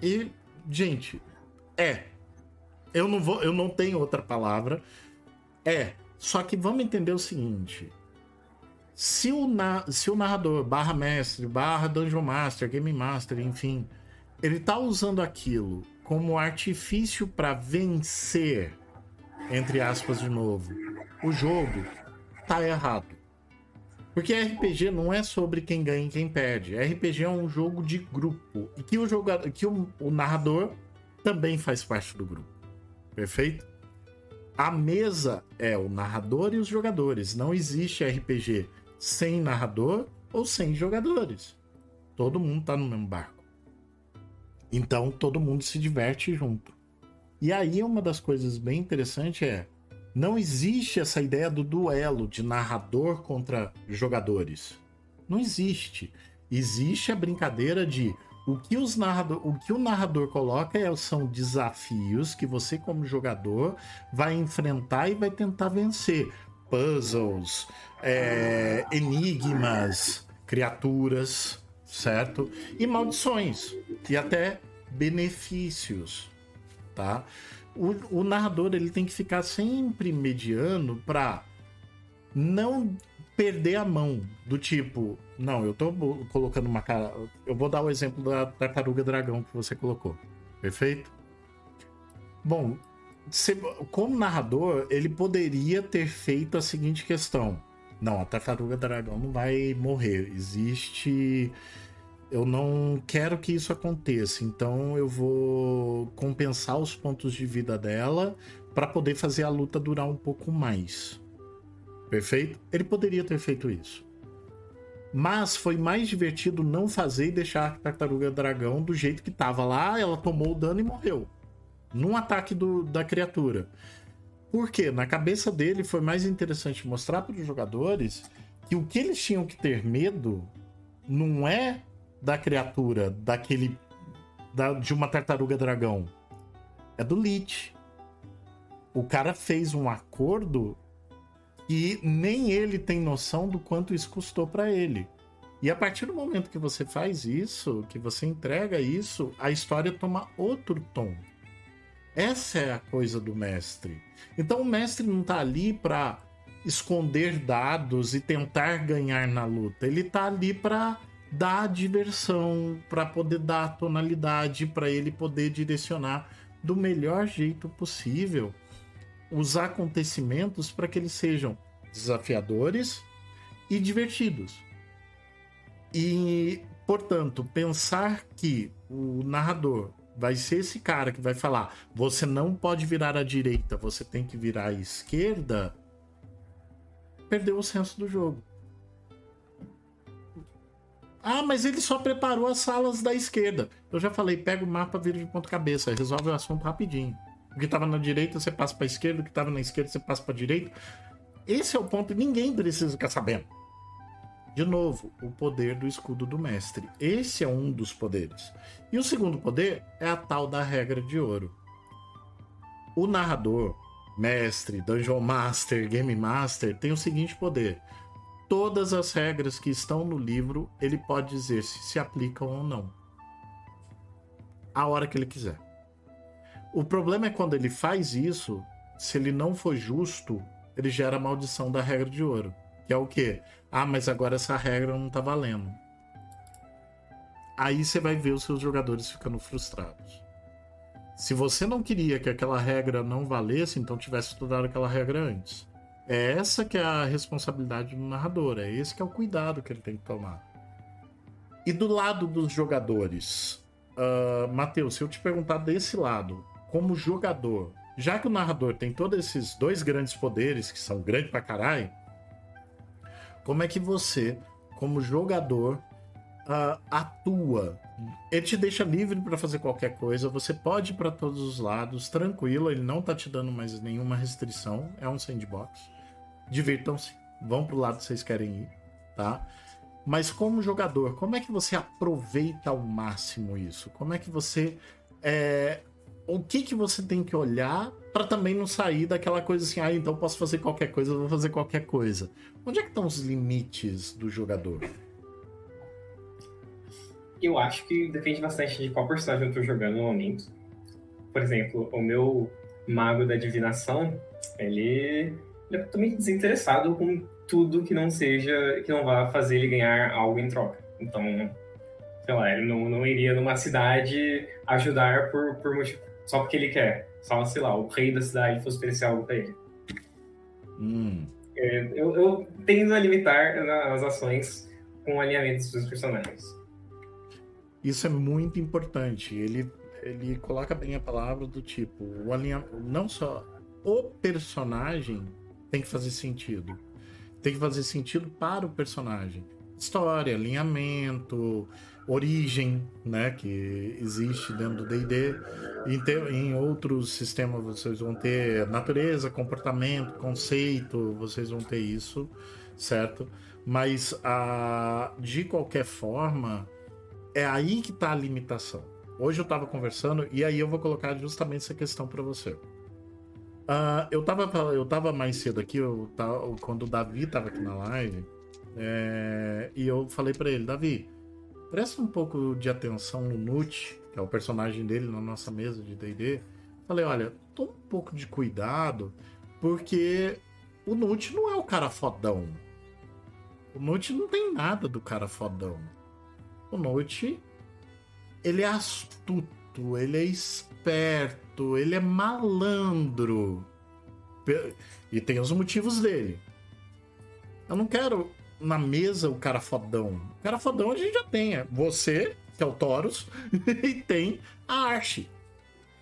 E, gente, é. Eu não vou, eu não tenho outra palavra. É. Só que vamos entender o seguinte: se o, na, se o narrador, barra mestre, barra Dungeon Master, Game Master, enfim, ele tá usando aquilo como artifício para vencer, entre aspas de novo, o jogo, tá errado. Porque RPG não é sobre quem ganha e quem perde. RPG é um jogo de grupo. E que o jogador, que o, o narrador também faz parte do grupo. Perfeito? A mesa é o narrador e os jogadores. Não existe RPG sem narrador ou sem jogadores. Todo mundo tá no mesmo barco. Então todo mundo se diverte junto. E aí uma das coisas bem interessantes é não existe essa ideia do duelo de narrador contra jogadores. Não existe. Existe a brincadeira de o que, os narrador, o, que o narrador coloca é, são desafios que você, como jogador, vai enfrentar e vai tentar vencer. Puzzles, é, enigmas, criaturas, certo? E maldições. E até benefícios, tá? o, o narrador ele tem que ficar sempre mediano para não perder a mão do tipo, não, eu tô colocando uma cara, eu vou dar o exemplo da tartaruga dragão que você colocou. Perfeito? Bom, como narrador, ele poderia ter feito a seguinte questão: não, a tartaruga dragão não vai morrer. Existe. Eu não quero que isso aconteça, então eu vou compensar os pontos de vida dela para poder fazer a luta durar um pouco mais. Perfeito? Ele poderia ter feito isso. Mas foi mais divertido não fazer e deixar a tartaruga dragão do jeito que tava lá, ela tomou o dano e morreu num ataque do, da criatura. Porque na cabeça dele foi mais interessante mostrar para os jogadores que o que eles tinham que ter medo não é da criatura, daquele. Da, de uma tartaruga dragão. É do Lich. O cara fez um acordo e nem ele tem noção do quanto isso custou para ele. E a partir do momento que você faz isso, que você entrega isso, a história toma outro tom. Essa é a coisa do mestre. Então o mestre não tá ali para esconder dados e tentar ganhar na luta. Ele tá ali para dar diversão, para poder dar tonalidade, para ele poder direcionar do melhor jeito possível os acontecimentos para que eles sejam desafiadores e divertidos. E, portanto, pensar que o narrador vai ser esse cara que vai falar: você não pode virar à direita, você tem que virar à esquerda. Perdeu o senso do jogo. Ah, mas ele só preparou as salas da esquerda. Eu já falei, pega o mapa, vira de ponta cabeça, resolve o assunto rapidinho. O que estava na direita, você passa para a esquerda, o que estava na esquerda, você passa para a direita. Esse é o ponto, ninguém precisa ficar sabendo. De novo, o poder do escudo do mestre. Esse é um dos poderes. E o segundo poder é a tal da regra de ouro. O narrador, mestre, dungeon master, game master tem o seguinte poder: todas as regras que estão no livro, ele pode dizer se se aplicam ou não. A hora que ele quiser. O problema é quando ele faz isso, se ele não for justo, ele gera a maldição da regra de ouro. Que é o quê? Ah, mas agora essa regra não tá valendo. Aí você vai ver os seus jogadores ficando frustrados. Se você não queria que aquela regra não valesse, então tivesse estudado aquela regra antes. É essa que é a responsabilidade do narrador, é esse que é o cuidado que ele tem que tomar. E do lado dos jogadores, uh, Matheus, se eu te perguntar desse lado, como jogador, já que o narrador tem todos esses dois grandes poderes, que são grandes pra caralho, como é que você, como jogador, uh, atua. Ele te deixa livre para fazer qualquer coisa, você pode ir para todos os lados, tranquilo, ele não tá te dando mais nenhuma restrição, é um sandbox. Divirtam-se, vão pro lado que vocês querem ir, tá? Mas como jogador, como é que você aproveita ao máximo isso? Como é que você é, o que que você tem que olhar para também não sair daquela coisa assim, ah, então posso fazer qualquer coisa, vou fazer qualquer coisa. Onde é que estão os limites do jogador? Eu acho que depende bastante de qual personagem eu tô jogando no momento. Por exemplo, o meu mago da divinação, ele, ele é totalmente desinteressado com tudo que não seja, que não vá fazer ele ganhar algo em troca. Então, sei lá, ele não, não iria numa cidade ajudar por, por motivo, só porque ele quer. Só, sei lá, o rei da cidade fosse oferecer algo pra ele. Hum. É, eu, eu tendo a limitar as ações com alinhamentos dos personagens. Isso é muito importante. Ele, ele coloca bem a palavra do tipo, o alinhamento, não só o personagem tem que fazer sentido. Tem que fazer sentido para o personagem. História, alinhamento, origem, né, que existe dentro do D&D. Em, em outros sistemas vocês vão ter natureza, comportamento, conceito, vocês vão ter isso, certo? Mas a, de qualquer forma, é aí que está a limitação. Hoje eu estava conversando e aí eu vou colocar justamente essa questão para você. Uh, eu, estava eu tava mais cedo aqui, eu, quando o Davi estava aqui na live, é, e eu falei para ele, Davi, presta um pouco de atenção no Nut, que é o personagem dele na nossa mesa de D&D. Falei, olha, toma um pouco de cuidado, porque o Nut não é o cara fodão. O Nut não tem nada do cara fodão. O Nut, ele é astuto, ele é esperto, ele é malandro. E tem os motivos dele. Eu não quero na mesa o cara fodão. O cara fodão a gente já tem. É você, que é o Taurus, e tem a Archie.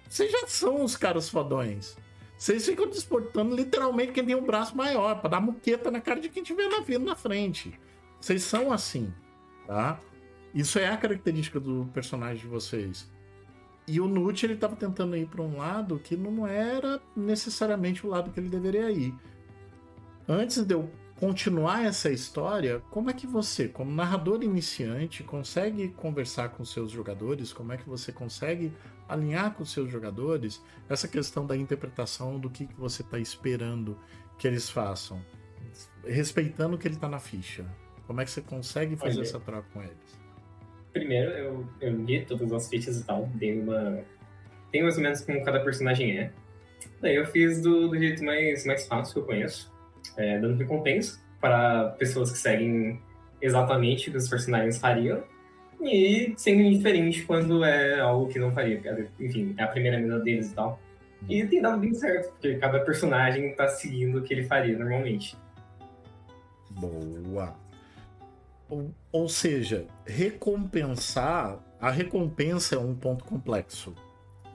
Vocês já são os caras fodões. Vocês ficam desportando literalmente quem tem um braço maior, para dar muqueta na cara de quem tiver na vida na frente. Vocês são assim, tá? Isso é a característica do personagem de vocês. E o Nut ele tava tentando ir para um lado que não era necessariamente o lado que ele deveria ir. Antes de eu continuar essa história, como é que você, como narrador iniciante, consegue conversar com seus jogadores? Como é que você consegue alinhar com seus jogadores essa questão da interpretação do que, que você está esperando que eles façam, respeitando o que ele está na ficha? Como é que você consegue fazer Olha, essa troca com eles? Primeiro, eu, eu li todas as fichas e tal, dei uma. Tem mais ou menos como cada personagem é. Daí eu fiz do, do jeito mais, mais fácil que eu conheço é, dando recompensa para pessoas que seguem exatamente o que os personagens fariam e sendo indiferente quando é algo que não faria. Enfim, é a primeira mesa deles e tal. E tem dado bem certo, porque cada personagem tá seguindo o que ele faria normalmente. Boa. Ou, ou seja, recompensar. A recompensa é um ponto complexo.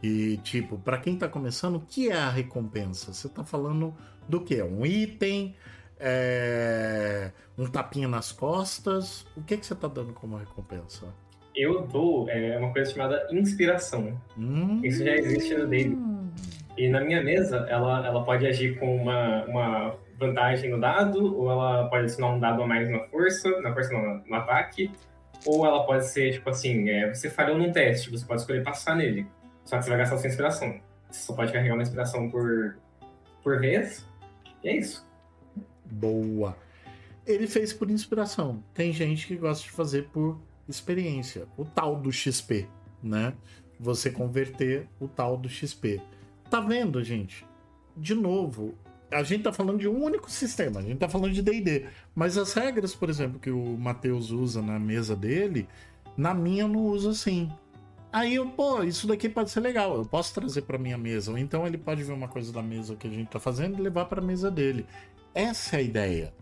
E, tipo, para quem tá começando, o que é a recompensa? Você tá falando do que? Um item? É... Um tapinha nas costas? O que, que você tá dando como recompensa? Eu dou é, uma coisa chamada inspiração. Hum... Isso já existe no dele. E na minha mesa, ela, ela pode agir com uma, uma vantagem no dado, ou ela pode adicionar um dado a mais na força, na força não, no ataque, ou ela pode ser, tipo assim, é, você falhou num teste, você pode escolher passar nele. Só que você vai gastar sua inspiração. Você só pode carregar uma inspiração por, por vez. E é isso. Boa. Ele fez por inspiração. Tem gente que gosta de fazer por experiência. O tal do XP, né? Você converter o tal do XP. Tá vendo, gente? De novo, a gente tá falando de um único sistema, a gente tá falando de D&D, mas as regras, por exemplo, que o Matheus usa na mesa dele, na minha não uso assim. Aí eu, pô, isso daqui pode ser legal, eu posso trazer para minha mesa. Ou então ele pode ver uma coisa da mesa que a gente tá fazendo e levar para a mesa dele. Essa é a ideia.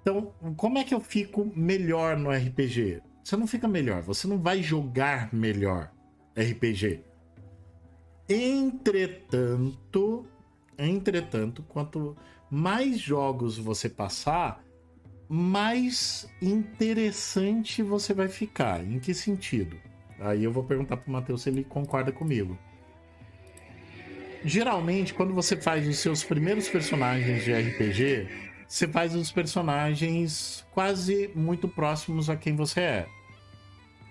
Então, como é que eu fico melhor no RPG? Você não fica melhor, você não vai jogar melhor RPG. Entretanto, entretanto, quanto mais jogos você passar, mais interessante você vai ficar. Em que sentido? Aí eu vou perguntar pro Matheus se ele concorda comigo. Geralmente, quando você faz os seus primeiros personagens de RPG, você faz os personagens quase muito próximos a quem você é.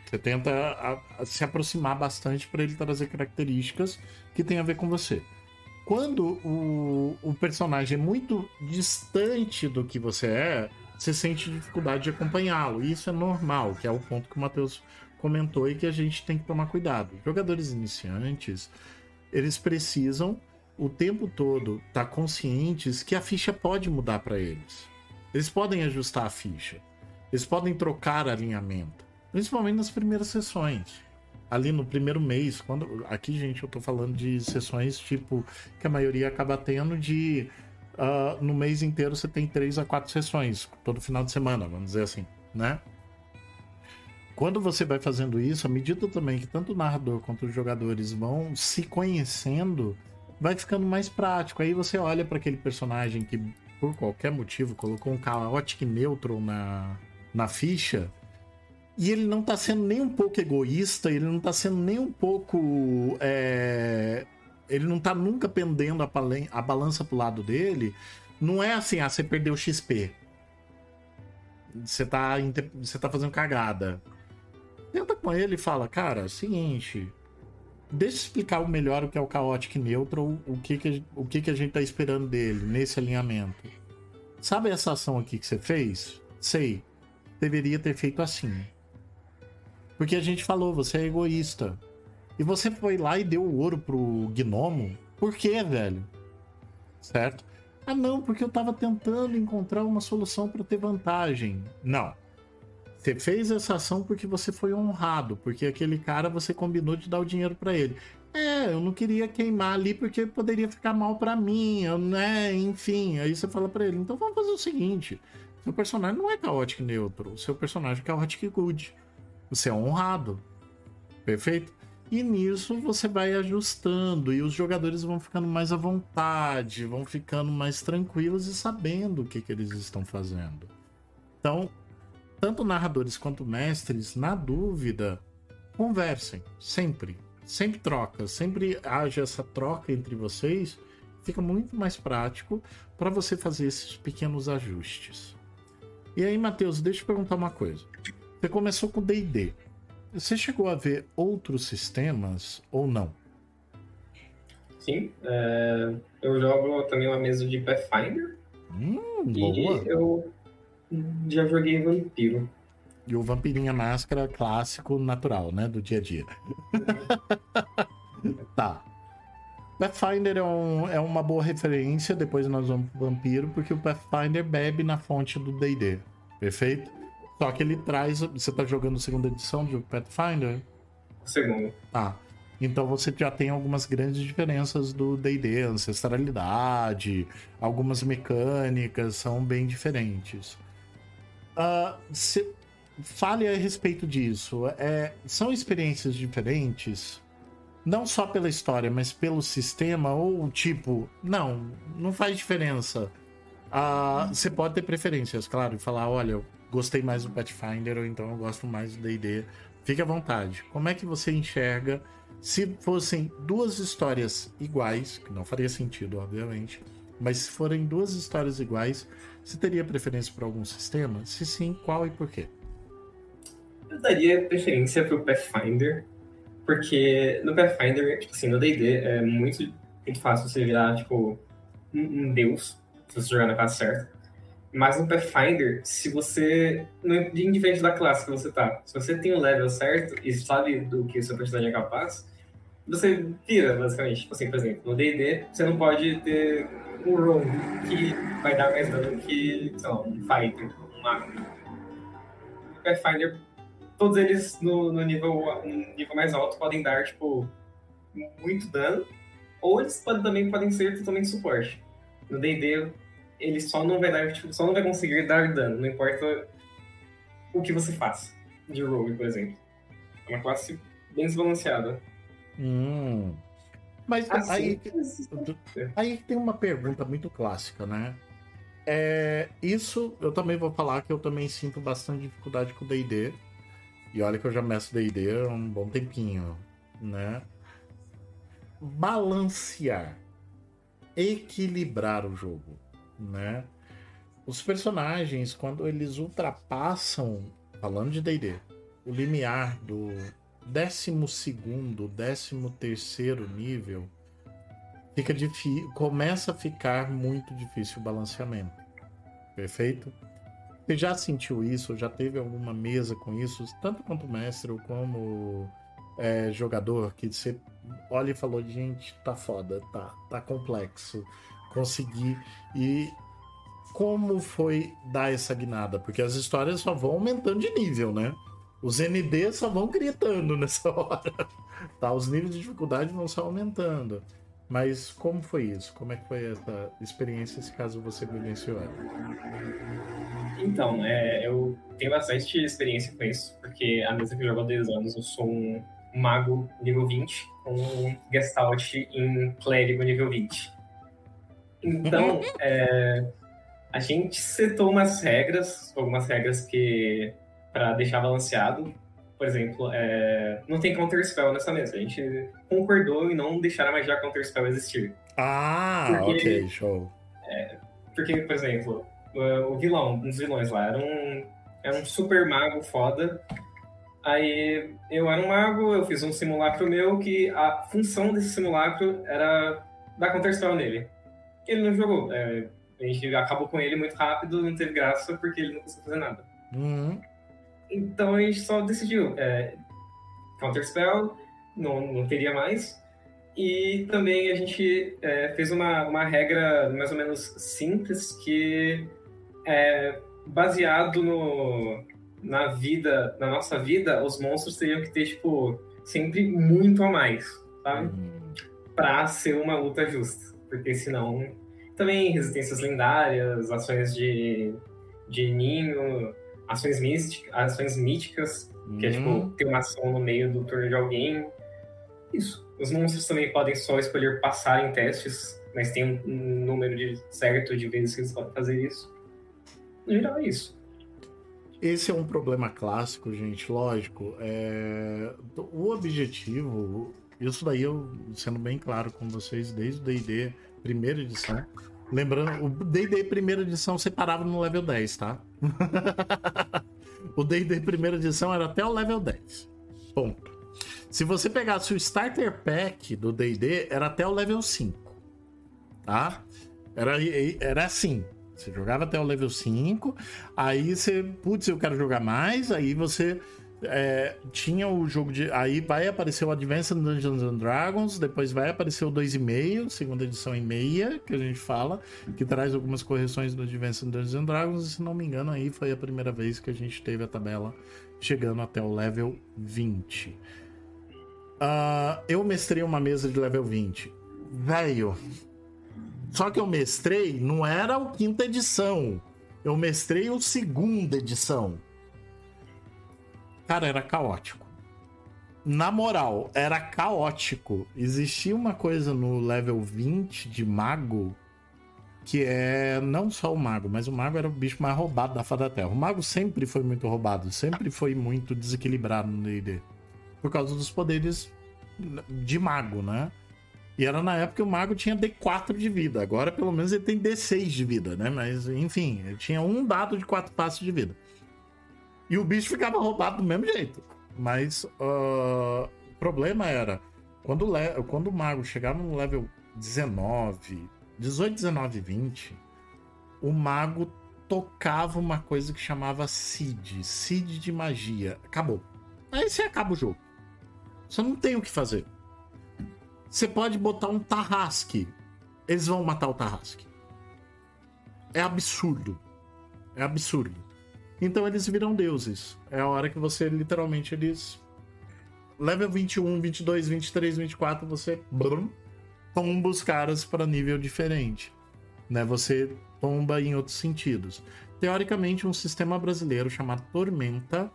Você tenta a, a se aproximar bastante para ele trazer características que tem a ver com você. Quando o, o personagem é muito distante do que você é, você sente dificuldade de acompanhá-lo. Isso é normal, que é o ponto que o Matheus comentou e que a gente tem que tomar cuidado. Jogadores iniciantes, eles precisam o tempo todo estar tá conscientes que a ficha pode mudar para eles. Eles podem ajustar a ficha. Eles podem trocar alinhamento, principalmente nas primeiras sessões. Ali no primeiro mês, quando aqui, gente, eu tô falando de sessões tipo que a maioria acaba tendo de uh, no mês inteiro você tem três a quatro sessões, todo final de semana, vamos dizer assim, né? Quando você vai fazendo isso, à medida também que tanto o narrador quanto os jogadores vão se conhecendo, vai ficando mais prático. Aí você olha para aquele personagem que, por qualquer motivo, colocou um caótico neutro na, na ficha. E ele não tá sendo nem um pouco egoísta, ele não tá sendo nem um pouco. É... Ele não tá nunca pendendo a, a balança pro lado dele. Não é assim, ah, você perdeu XP. Você tá, tá fazendo cagada. Tenta com ele e fala, cara, seguinte, deixa eu explicar melhor o que é o Chaotic Neutral, o que, que, o que, que a gente tá esperando dele nesse alinhamento. Sabe essa ação aqui que você fez? Sei. Deveria ter feito assim. Porque a gente falou, você é egoísta. E você foi lá e deu o ouro pro gnomo. Por quê, velho? Certo? Ah, não, porque eu tava tentando encontrar uma solução para ter vantagem. Não. Você fez essa ação porque você foi honrado, porque aquele cara você combinou de dar o dinheiro para ele. É, eu não queria queimar ali porque poderia ficar mal para mim, eu, né? Enfim, aí você fala para ele, então vamos fazer o seguinte: seu personagem não é caótico neutro, seu personagem é caótico good. Você é honrado. Perfeito? E nisso você vai ajustando e os jogadores vão ficando mais à vontade, vão ficando mais tranquilos e sabendo o que, que eles estão fazendo. Então, tanto narradores quanto mestres, na dúvida, conversem, sempre. Sempre troca, sempre haja essa troca entre vocês. Fica muito mais prático para você fazer esses pequenos ajustes. E aí, Matheus, deixa eu perguntar uma coisa. Você começou com D&D. Você chegou a ver outros sistemas ou não? Sim, é, eu jogo também uma mesa de Pathfinder. Hum, boa. E eu já joguei Vampiro. E o Vampirinha Máscara clássico natural, né? Do dia a dia. tá. Pathfinder é, um, é, uma boa referência, depois nós vamos pro Vampiro, porque o Pathfinder bebe na fonte do D&D, perfeito? Só que ele traz... Você tá jogando segunda edição de Pathfinder? Segundo. Tá. Então você já tem algumas grandes diferenças do D&D, ancestralidade, algumas mecânicas são bem diferentes. Uh, se, fale a respeito disso. É, são experiências diferentes, não só pela história, mas pelo sistema, ou tipo, não, não faz diferença. Uh, você pode ter preferências, claro, e falar, olha, eu gostei mais do Pathfinder, ou então eu gosto mais do D&D. Fique à vontade. Como é que você enxerga se fossem duas histórias iguais, que não faria sentido, obviamente, mas se forem duas histórias iguais, você teria preferência por algum sistema? Se sim, qual e por quê? Eu daria preferência pro Pathfinder, porque no Pathfinder, tipo assim, no D&D é muito, muito fácil você virar, tipo, um, deus, se você jogar na classe certa. Mas no Pathfinder, se você, indiferente da classe que você tá, se você tem o level certo e sabe do que o seu personagem é capaz, você vira, basicamente. Tipo assim, por exemplo, no D&D, você não pode ter um rogue que vai dar mais dano que, sei lá, um fighter, um mago. No Pathfinder, todos eles no, no, nível, no nível mais alto podem dar, tipo, muito dano, ou eles podem, também podem ser totalmente suporte. No D&D, ele só não vai dar, tipo, só não vai conseguir dar dano, não importa o que você faça. De rogue, por exemplo. É uma classe bem desbalanceada. Hum. Mas assim, aí, aí tem uma pergunta muito clássica, né? É, isso eu também vou falar que eu também sinto bastante dificuldade com o D&D. E olha que eu já meço D&D há um bom tempinho, né? Balancear, equilibrar o jogo, né? Os personagens, quando eles ultrapassam, falando de D&D, o limiar do décimo segundo, décimo terceiro nível, fica difícil, começa a ficar muito difícil o balanceamento. Perfeito? Você já sentiu isso? Já teve alguma mesa com isso? Tanto quanto mestre ou como é, jogador, que você olha e falou, gente, tá foda, tá, tá complexo. Consegui. E como foi dar essa guinada? Porque as histórias só vão aumentando de nível, né? Os ND só vão gritando nessa hora. Tá? Os níveis de dificuldade vão só aumentando. Mas como foi isso? Como é que foi essa experiência, se caso você vivenciou Então, é, eu tenho bastante experiência com isso, porque a mesa que eu jogo há 10 anos, eu sou um mago nível 20, com um Gestalt em clérigo nível 20. Então, é, a gente setou umas regras, algumas regras que para deixar balanceado. Por exemplo, é... não tem counter spell nessa mesa. A gente concordou em não deixar a magia counter spell existir. Ah, porque, ok, show. É, porque, por exemplo, o vilão, um dos vilões lá, era um, era um super mago foda. Aí eu era um mago, eu fiz um simulacro meu que a função desse simulacro era dar counter spell nele. Ele não jogou. É, a gente acabou com ele muito rápido, não teve graça porque ele não conseguiu fazer nada. Uhum. Então a gente só decidiu. É, Counterspell, não, não teria mais. E também a gente é, fez uma, uma regra mais ou menos simples que é baseado no, na vida, na nossa vida, os monstros teriam que ter, tipo, sempre muito a mais, sabe? Uhum. pra ser uma luta justa. Porque senão. Também resistências lendárias, ações de, de ninho, ações, místicas, ações míticas, que é tipo Hum. ter uma ação no meio do turno de alguém. Isso. Os monstros também podem só escolher passar em testes, mas tem um número de certo de vezes que eles podem fazer isso. No geral é isso. Esse é um problema clássico, gente, lógico. É... O objetivo, isso daí eu sendo bem claro com vocês, desde o D&D primeira edição. Lembrando, o D&D primeira edição você parava no level 10, tá? o D&D primeira edição era até o level 10. Ponto. Se você pegasse o Starter Pack do D&D, era até o level 5. Tá? Era, era assim. Você jogava até o level 5, aí você, putz, eu quero jogar mais, aí você é, tinha o jogo de. Aí vai aparecer o Advanced Dungeons and Dragons, depois vai aparecer o 2,5, segunda edição e meia, que a gente fala, que traz algumas correções do Advanced Dungeons and Dragons, e se não me engano, aí foi a primeira vez que a gente teve a tabela chegando até o level 20. Uh, eu mestrei uma mesa de level 20. Velho. Só que eu mestrei, não era o quinta edição. Eu mestrei o segunda edição. Cara, era caótico. Na moral, era caótico. Existia uma coisa no level 20 de mago que é não só o mago, mas o mago era o bicho mais roubado da fada da terra. O mago sempre foi muito roubado, sempre foi muito desequilibrado no D&D. Por causa dos poderes de mago, né? E era na época que o mago tinha D4 de vida. Agora, pelo menos, ele tem D6 de vida, né? Mas, enfim, ele tinha um dado de quatro passos de vida. E o bicho ficava roubado do mesmo jeito. Mas uh, o problema era quando, o quando o mago chegava no level 19, 18, 19, 20, o mago tocava uma coisa que chamava Seed, Seed de magia. Acabou. Aí você acaba o jogo. Você não tem o que fazer. Você pode botar um Tarrasque. Eles vão matar o Tarrasque. É absurdo. É absurdo. Então eles viram deuses. É a hora que você literalmente eles. Level 21, 22, 23, 24, você. Brum, tomba os caras para nível diferente. Né? Você tomba em outros sentidos. Teoricamente, um sistema brasileiro chamado Tormenta,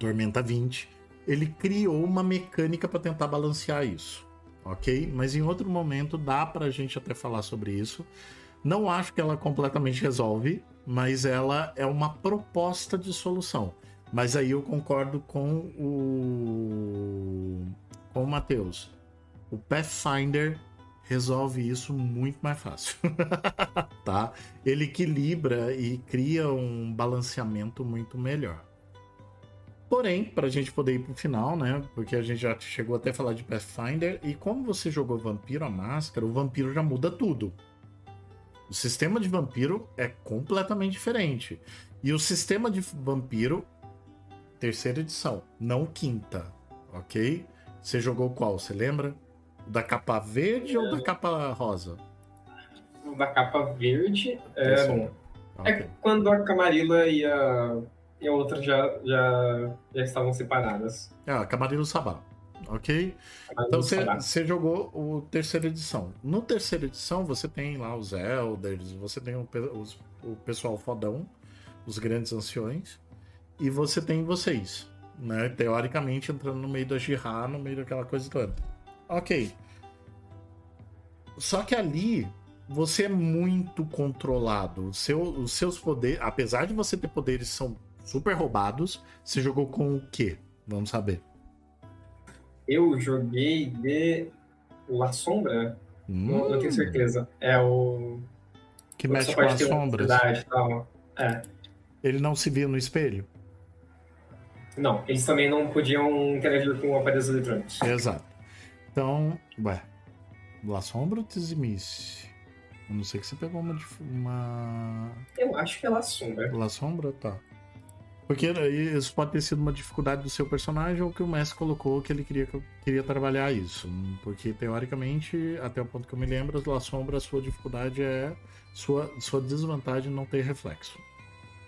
Tormenta 20, ele criou uma mecânica para tentar balancear isso ok? Mas em outro momento dá pra gente até falar sobre isso. Não acho que ela completamente resolve, mas ela é uma proposta de solução. Mas aí eu concordo com o com o Matheus. O Pathfinder resolve isso muito mais fácil, tá? Ele equilibra e cria um balanceamento muito melhor. Porém, para a gente poder ir pro final, né? Porque a gente já chegou até a falar de Pathfinder, e como você jogou Vampiro a Máscara, o Vampiro já muda tudo. O sistema de Vampiro é completamente diferente. E o sistema de Vampiro, terceira edição, não quinta, ok? Você jogou qual? Você lembra? Da capa verde é. ou da capa rosa? Da capa verde. É, bom. Okay. É quando a Camarilla ia e a outra já, já, já estavam separadas. Ah, Camarilla Sabá. Ok? Então você, você jogou o terceira edição. No terceira edição você tem lá os Elders, você tem o, os, o pessoal fodão, os grandes anciões, e você tem vocês, né? Teoricamente entrando no meio da Jihá, no meio daquela coisa toda. Ok. Só que ali você é muito controlado. Seu, os seus poderes, apesar de você ter poderes são super roubados. Você jogou com o quê? Vamos saber. Eu joguei de La Sombra. Hum. Não, não, tenho certeza. É o. Que mexe com as sombras. É. Ele não se via no espelho? Não, eles também não podiam interagir com aparelhos eletrônicos. Exato. Então, ué. La Sombra ou Tizimice? Eu não sei que você pegou uma, uma. Eu acho que é La Sombra. La Sombra, tá. Porque isso pode ter sido uma dificuldade do seu personagem ou que o mestre colocou que ele queria, queria trabalhar isso. Porque, teoricamente, até o ponto que eu me lembro, a sombra, a sua dificuldade é sua, sua desvantagem não ter reflexo.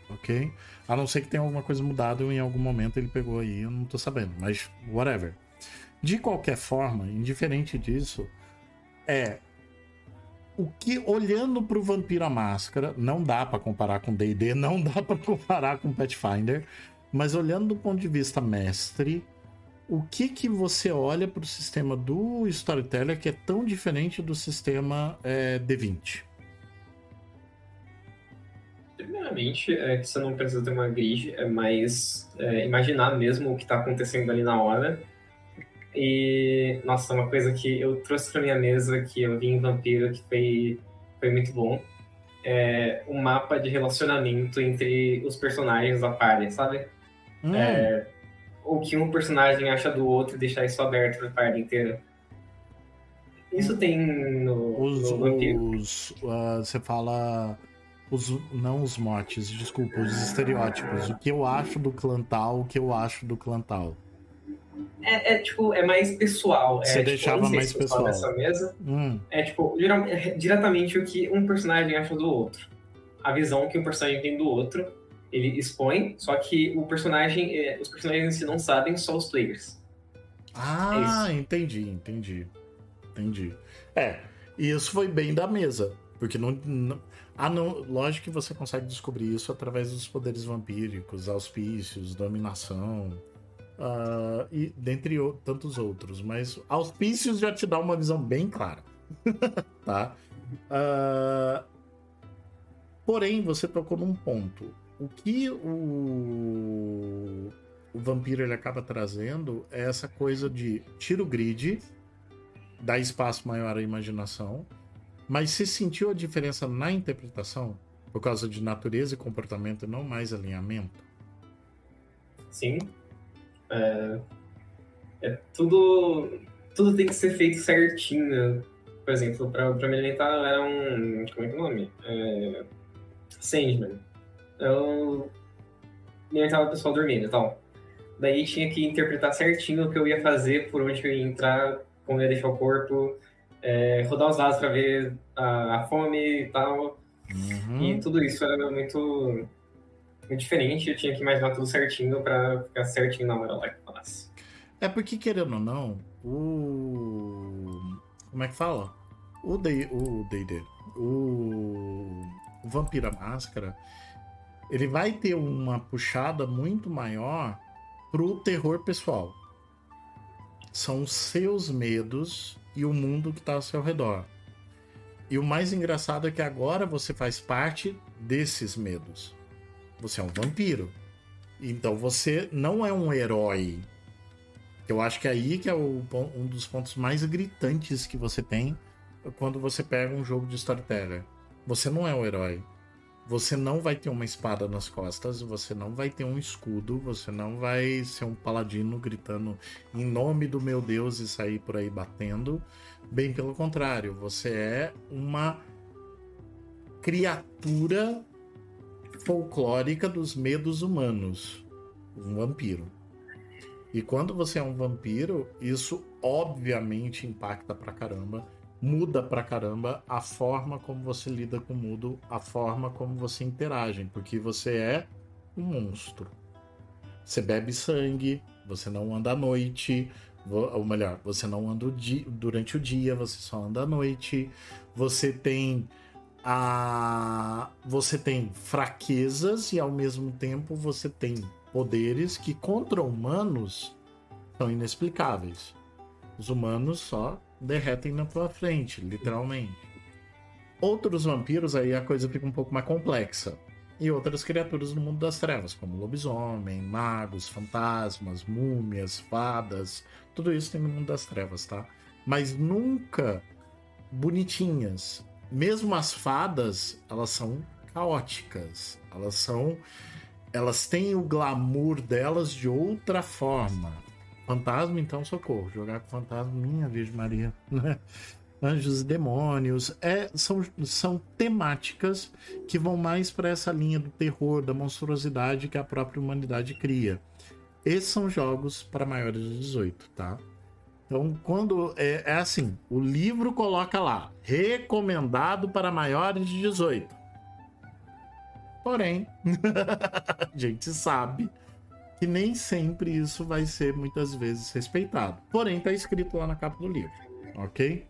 Ok? A não ser que tenha alguma coisa mudada em algum momento ele pegou aí, eu não tô sabendo, mas whatever. De qualquer forma, indiferente disso, é o que olhando para o Vampiro à Máscara, não dá para comparar com D&D, não dá para comparar com Pathfinder, mas olhando do ponto de vista mestre, o que que você olha para o sistema do Storyteller que é tão diferente do sistema é, D20? Primeiramente, é que você não precisa ter uma grid, é mais é, imaginar mesmo o que está acontecendo ali na hora. E, nossa, uma coisa que eu trouxe para minha mesa, que eu vi em Vampiro, que foi, foi muito bom, é um mapa de relacionamento entre os personagens da party, sabe? Hum. É, o que um personagem acha do outro e deixar isso aberto para a party inteira. Isso tem no, os, no Vampiro. Os, uh, você fala os, não os motes, desculpa, os estereótipos. O que eu acho do clã tal, o que eu acho do clã tal. É, é, tipo, é mais pessoal. Você é, tipo, deixava mais pessoal. Nessa mesa. Hum. É tipo, é diretamente o que um personagem acha do outro. A visão que um personagem tem do outro, ele expõe, só que o personagem, é, os personagens em si não sabem, só os players. Ah, é entendi, entendi. Entendi. É, e isso foi bem da mesa. Porque não, não, ah, não. Lógico que você consegue descobrir isso através dos poderes vampíricos, auspícios, dominação. Uh, e dentre o, tantos outros. Mas auspícios já te dá uma visão bem clara. tá? Uh, porém, você tocou num ponto. O que o, o vampiro ele acaba trazendo é essa coisa de tira o grid, dá espaço maior à imaginação mas você sentiu a diferença na interpretação? Por causa de natureza e comportamento não mais alinhamento? Sim. É, é tudo, tudo tem que ser feito certinho. Por exemplo, para me alimentar era um. Como é que é o nome? É, Sandman. Eu me alimentava o pessoal dormindo e tal. Daí tinha que interpretar certinho o que eu ia fazer, por onde eu ia entrar, como eu ia deixar o corpo é, rodar os dados para ver a, a, fome e tal. Uhum. E tudo isso era muito, muito diferente. Eu tinha que imaginar tudo certinho para ficar certinho na hora lá que falasse. É porque, querendo ou não, o. Como é que fala? O D&D. O, D o... Vampira Máscara. Ele vai ter uma puxada muito maior pro terror pessoal. São os seus medos e o mundo que está ao seu redor. E o mais engraçado é que agora você faz parte desses medos. Você é um vampiro. Então você não é um herói. Eu acho que é aí que é o, um dos pontos mais gritantes que você tem quando você pega um jogo de storyteller. Você não é um herói. Você não vai ter uma espada nas costas, você não vai ter um escudo, você não vai ser um paladino gritando em nome do meu Deus e sair por aí batendo. Bem pelo contrário, você é uma criatura folclórica dos medos humanos, um vampiro. E quando você é um vampiro, isso obviamente impacta pra caramba muda pra caramba a forma como você lida com o mundo, a forma como você interage, porque você é um monstro. Você bebe sangue, você não anda à noite, ou melhor, você não anda durante o dia, você só anda à noite. Você tem a você tem fraquezas e ao mesmo tempo você tem poderes que contra humanos são inexplicáveis. Os humanos só derretem na tua frente, literalmente. Outros vampiros, aí a coisa fica um pouco mais complexa. E outras criaturas no mundo das trevas, como lobisomem, magos, fantasmas, múmias, fadas, tudo isso tem no mundo das trevas, tá? Mas nunca bonitinhas. Mesmo as fadas, elas são caóticas. Elas são. Elas têm o glamour delas de outra forma. Fantasma, então, socorro. Jogar com fantasma, minha Virgem Maria, né? Anjos e demônios. É, são, são temáticas que vão mais para essa linha do terror, da monstruosidade que a própria humanidade cria. Esses são jogos para maiores de 18, tá? Então, quando. É, é assim: o livro coloca lá, recomendado para maiores de 18. Porém, a gente sabe que nem sempre isso vai ser muitas vezes respeitado. Porém, tá escrito lá na capa do livro, ok?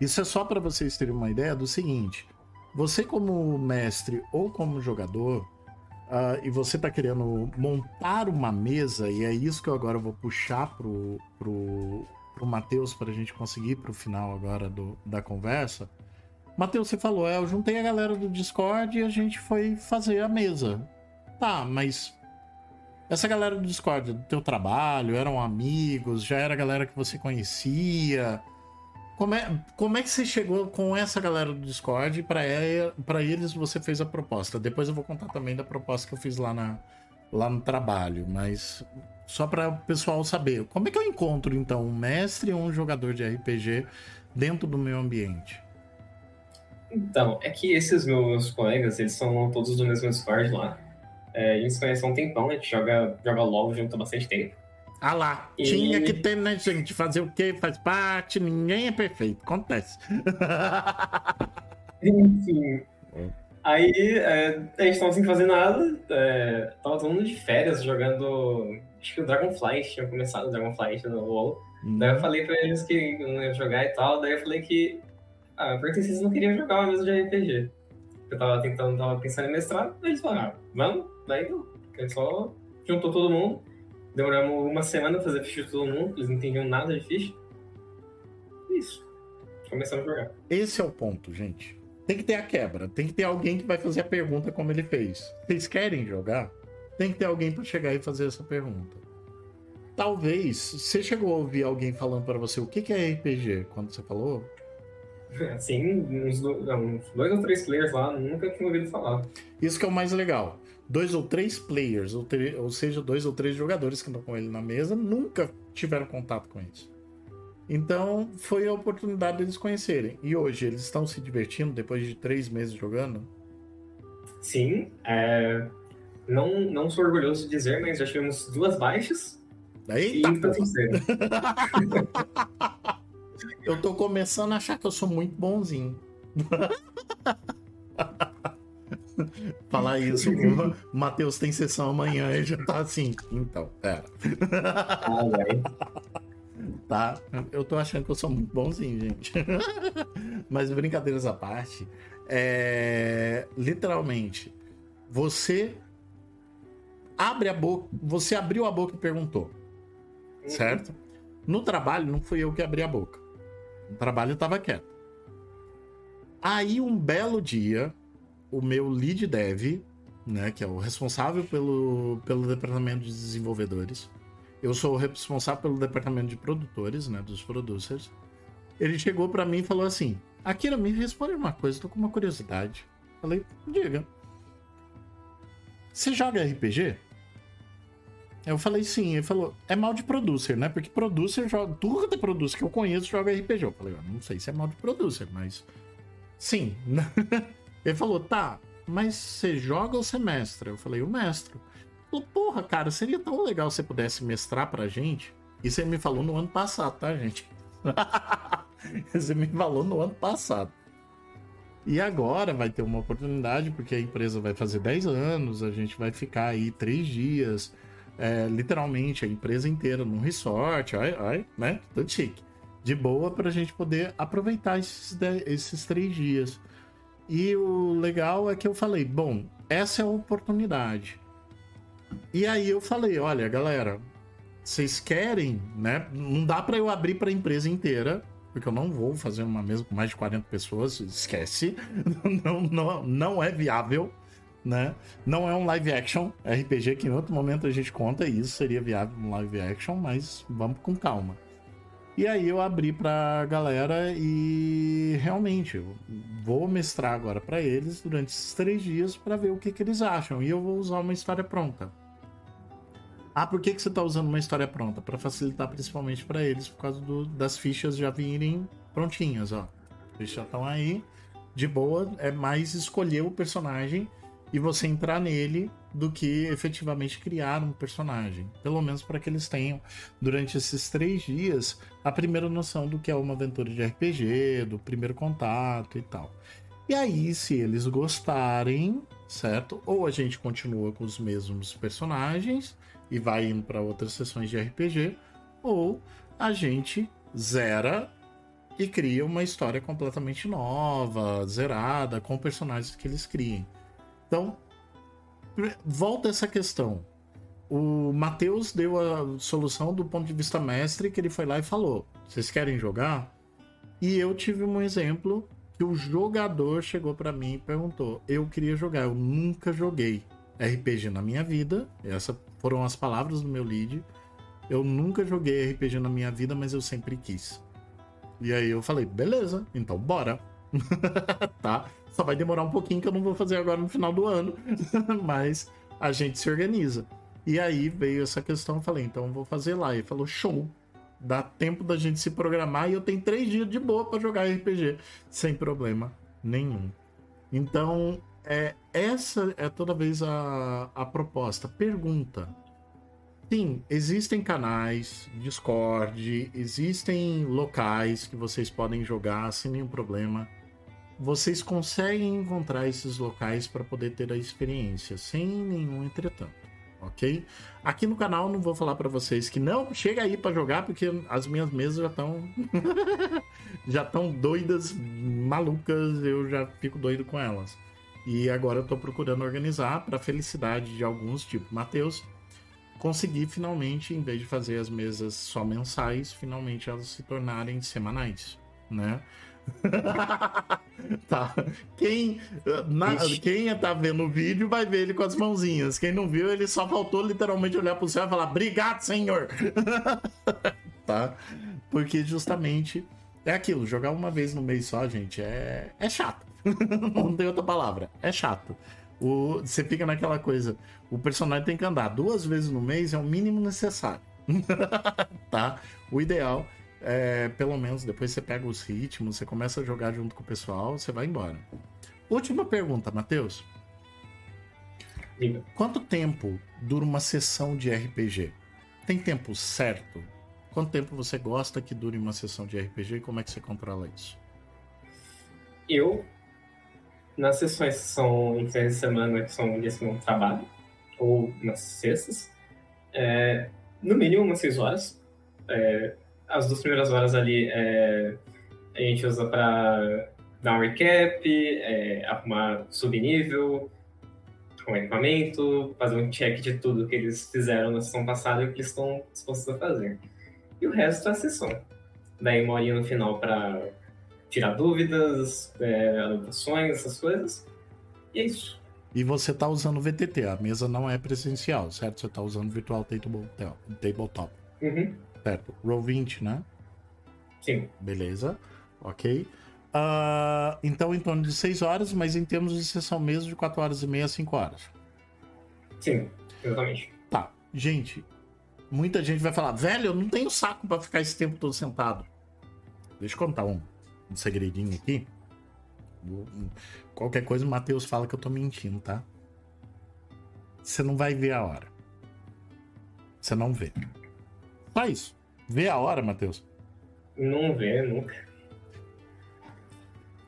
Isso é só para vocês terem uma ideia do seguinte: você, como mestre ou como jogador, uh, e você tá querendo montar uma mesa, e é isso que eu agora vou puxar pro, pro, pro Matheus para a gente conseguir pro final agora do, da conversa. Matheus, você falou, é, eu juntei a galera do Discord e a gente foi fazer a mesa. Tá, mas essa galera do Discord, do teu trabalho, eram amigos, já era a galera que você conhecia. Como é, como é que você chegou com essa galera do Discord para eles você fez a proposta? Depois eu vou contar também da proposta que eu fiz lá, na, lá no trabalho, mas só para o pessoal saber. Como é que eu encontro então um mestre ou um jogador de RPG dentro do meu ambiente? Então, é que esses meus colegas, eles são todos do mesmo Discord lá. É, se conhece há um tempão, a gente joga, joga LOL junto há bastante tempo. Ah lá, e... tinha que ter, né, gente? Fazer o quê? Faz parte, ninguém é perfeito, acontece. Enfim. Aí é, a gente tava sem fazer nada, é, tava todo mundo de férias jogando. Acho que o Dragonflight tinha começado o Dragonflight no LoL. Hum. Daí eu falei pra eles que não ia jogar e tal, daí eu falei que. Ah, porque vocês não queriam jogar uma mesa de RPG. Eu tava tentando, tava pensando em mestrado, daí eles falaram, ah, vamos, daí não. A gente só juntou todo mundo. Demoramos uma semana pra fazer ficha de todo mundo, eles não entendiam nada de ficha. Isso. Começamos a jogar. Esse é o ponto, gente. Tem que ter a quebra. Tem que ter alguém que vai fazer a pergunta como ele fez. Vocês querem jogar? Tem que ter alguém para chegar e fazer essa pergunta. Talvez, você chegou a ouvir alguém falando para você o que é RPG quando você falou? Sim, uns, uns dois ou três players lá, nunca tinha ouvido falar. Isso que é o mais legal dois ou três players, ou, ter, ou seja, dois ou três jogadores que estão com ele na mesa, nunca tiveram contato com isso. Então foi a oportunidade deles conhecerem. E hoje eles estão se divertindo depois de três meses jogando? Sim, é... não, não sou orgulhoso de dizer, mas já tivemos duas baixas. Eita, e tá Eu tô começando a achar que eu sou muito bonzinho. falar isso. O Matheus tem sessão amanhã e já tá assim. Então, pera. tá? Eu tô achando que eu sou muito bonzinho, gente. Mas brincadeiras à parte, é... literalmente, você abre a boca, você abriu a boca e perguntou. Certo? No trabalho não fui eu que abri a boca. No trabalho eu tava quieto. Aí um belo dia, o meu lead dev, né, que é o responsável pelo, pelo departamento de desenvolvedores. Eu sou o responsável pelo departamento de produtores, né, dos producers. Ele chegou para mim e falou assim: Akira, me responde uma coisa, tô com uma curiosidade. Falei, diga. Você joga RPG? Eu falei sim. Ele falou, é mal de producer, né? Porque producer joga. Tudo que producer que eu conheço joga RPG. Eu falei, não sei se é mal de producer, mas. Sim. Ele falou, tá, mas você joga ou você mestra? Eu falei, o mestre. Ele falou, porra, cara, seria tão legal se você pudesse mestrar pra gente. Isso ele me falou no ano passado, tá, gente? Você me falou no ano passado. E agora vai ter uma oportunidade, porque a empresa vai fazer 10 anos, a gente vai ficar aí 3 dias, é, literalmente, a empresa inteira num resort, ai, ai, né? Tudo chique. De boa pra gente poder aproveitar esses, 10, esses 3 dias. E o legal é que eu falei, bom, essa é a oportunidade. E aí eu falei, olha, galera, vocês querem, né? Não dá para eu abrir para a empresa inteira, porque eu não vou fazer uma mesa com mais de 40 pessoas, esquece. Não, não, não é viável, né? Não é um live action RPG que em outro momento a gente conta isso seria viável um live action, mas vamos com calma. E aí eu abri pra galera e realmente vou mestrar agora para eles durante esses três dias para ver o que, que eles acham. E eu vou usar uma história pronta. Ah, por que, que você está usando uma história pronta? Para facilitar principalmente para eles, por causa do, das fichas já virem prontinhas, ó. Fichas já estão aí, de boa, é mais escolher o personagem e você entrar nele do que efetivamente criar um personagem. Pelo menos para que eles tenham, durante esses três dias, a primeira noção do que é uma aventura de RPG, do primeiro contato e tal. E aí, se eles gostarem, certo? Ou a gente continua com os mesmos personagens e vai indo para outras sessões de RPG, ou a gente zera e cria uma história completamente nova, zerada, com personagens que eles criem. Então, volta essa questão. O Matheus deu a solução do ponto de vista mestre, que ele foi lá e falou: vocês querem jogar? E eu tive um exemplo que o jogador chegou para mim e perguntou: eu queria jogar, eu nunca joguei RPG na minha vida. Essas foram as palavras do meu lead. Eu nunca joguei RPG na minha vida, mas eu sempre quis. E aí eu falei, beleza, então bora. tá? Só vai demorar um pouquinho que eu não vou fazer agora no final do ano. mas a gente se organiza. E aí veio essa questão, eu falei, então eu vou fazer lá. E falou, show. Dá tempo da gente se programar e eu tenho três dias de boa para jogar RPG. Sem problema nenhum. Então, é, essa é toda vez a, a proposta. Pergunta. Sim, existem canais, Discord, existem locais que vocês podem jogar sem nenhum problema. Vocês conseguem encontrar esses locais para poder ter a experiência, sem nenhum entretanto, ok? Aqui no canal não vou falar para vocês que não chega aí para jogar porque as minhas mesas já estão já estão doidas, malucas, eu já fico doido com elas. E agora eu tô procurando organizar para felicidade de alguns, tipo Matheus, consegui finalmente, em vez de fazer as mesas só mensais, finalmente elas se tornarem semanais, né? tá. Quem, na, quem tá vendo o vídeo vai ver ele com as mãozinhas. Quem não viu, ele só faltou literalmente olhar pro céu e falar: Obrigado, senhor! tá? Porque justamente é aquilo: jogar uma vez no mês só, gente, é, é chato. não tem outra palavra. É chato. O, você fica naquela coisa. O personagem tem que andar duas vezes no mês, é o mínimo necessário. tá? O ideal é, pelo menos, depois você pega os ritmos, você começa a jogar junto com o pessoal, você vai embora. Última pergunta, Matheus. Quanto tempo dura uma sessão de RPG? Tem tempo certo? Quanto tempo você gosta que dure uma sessão de RPG e como é que você controla isso? Eu nas sessões que são em finais de semana, que são dias que não trabalho, ou nas sextas, é, no mínimo umas seis horas. É, as duas primeiras horas ali é, a gente usa para dar um recap, é, arrumar subnível, com equipamento, fazer um check de tudo que eles fizeram na sessão passada e o que eles estão dispostos a fazer. E o resto é a sessão. Daí uma horinha no final para tirar dúvidas, é, anotações, essas coisas. E é isso. E você está usando VTT, a mesa não é presencial, certo? Você está usando Virtual Tabletop. Uhum. Certo. Roll 20, né? Sim. Beleza. Ok. Uh, então, em torno de 6 horas, mas em termos de sessão mesmo, de 4 horas e meia a 5 horas. Sim, exatamente. Tá. Gente, muita gente vai falar, velho, eu não tenho saco para ficar esse tempo todo sentado. Deixa eu contar um um segredinho aqui. Qualquer coisa o Matheus fala que eu tô mentindo, tá? Você não vai ver a hora. Você não vê. Só isso. Vê a hora, Matheus? Não vê, nunca.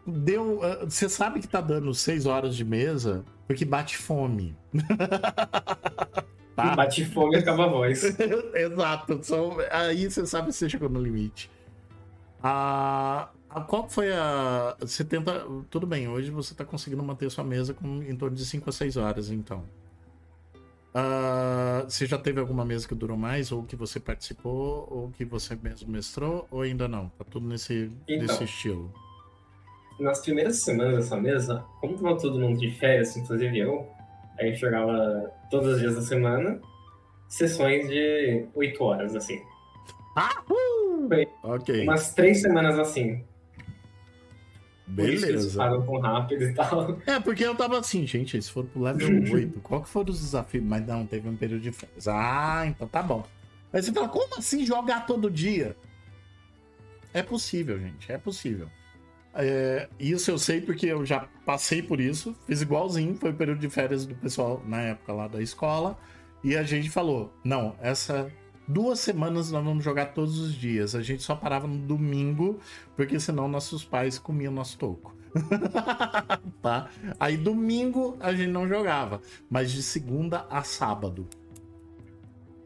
Deu. Ah, você sabe que tá dando seis horas de mesa porque bate fome. tá? Bate fome e acaba a voz. Exato. aí você sabe que você chegou no limite. Ah, qual foi a. Você tenta. Tudo bem, hoje você está conseguindo manter sua mesa com em torno de 5 a 6 horas, então. Uh, você já teve alguma mesa que durou mais, ou que você participou, ou que você mesmo mestrou, ou ainda não? Tá tudo nesse, então, nesse estilo. Nas primeiras semanas dessa mesa, como tava todo mundo de férias, inclusive eu, a gente jogava todos os dias da semana, sessões de 8 horas, assim. Ah! Uh! Foi ok. Umas três semanas assim. Beleza. Por com rápido e tal. É, porque eu tava assim, gente, se for pro level 8, qual que foram os desafios? Mas não, teve um período de férias. Ah, então tá bom. Aí você fala, como assim jogar todo dia? É possível, gente, é possível. É, isso eu sei porque eu já passei por isso, fiz igualzinho, foi o período de férias do pessoal na época lá da escola, e a gente falou: não, essa duas semanas nós vamos jogar todos os dias. A gente só parava no domingo, porque senão nossos pais comiam nosso toco. tá? Aí domingo a gente não jogava, mas de segunda a sábado.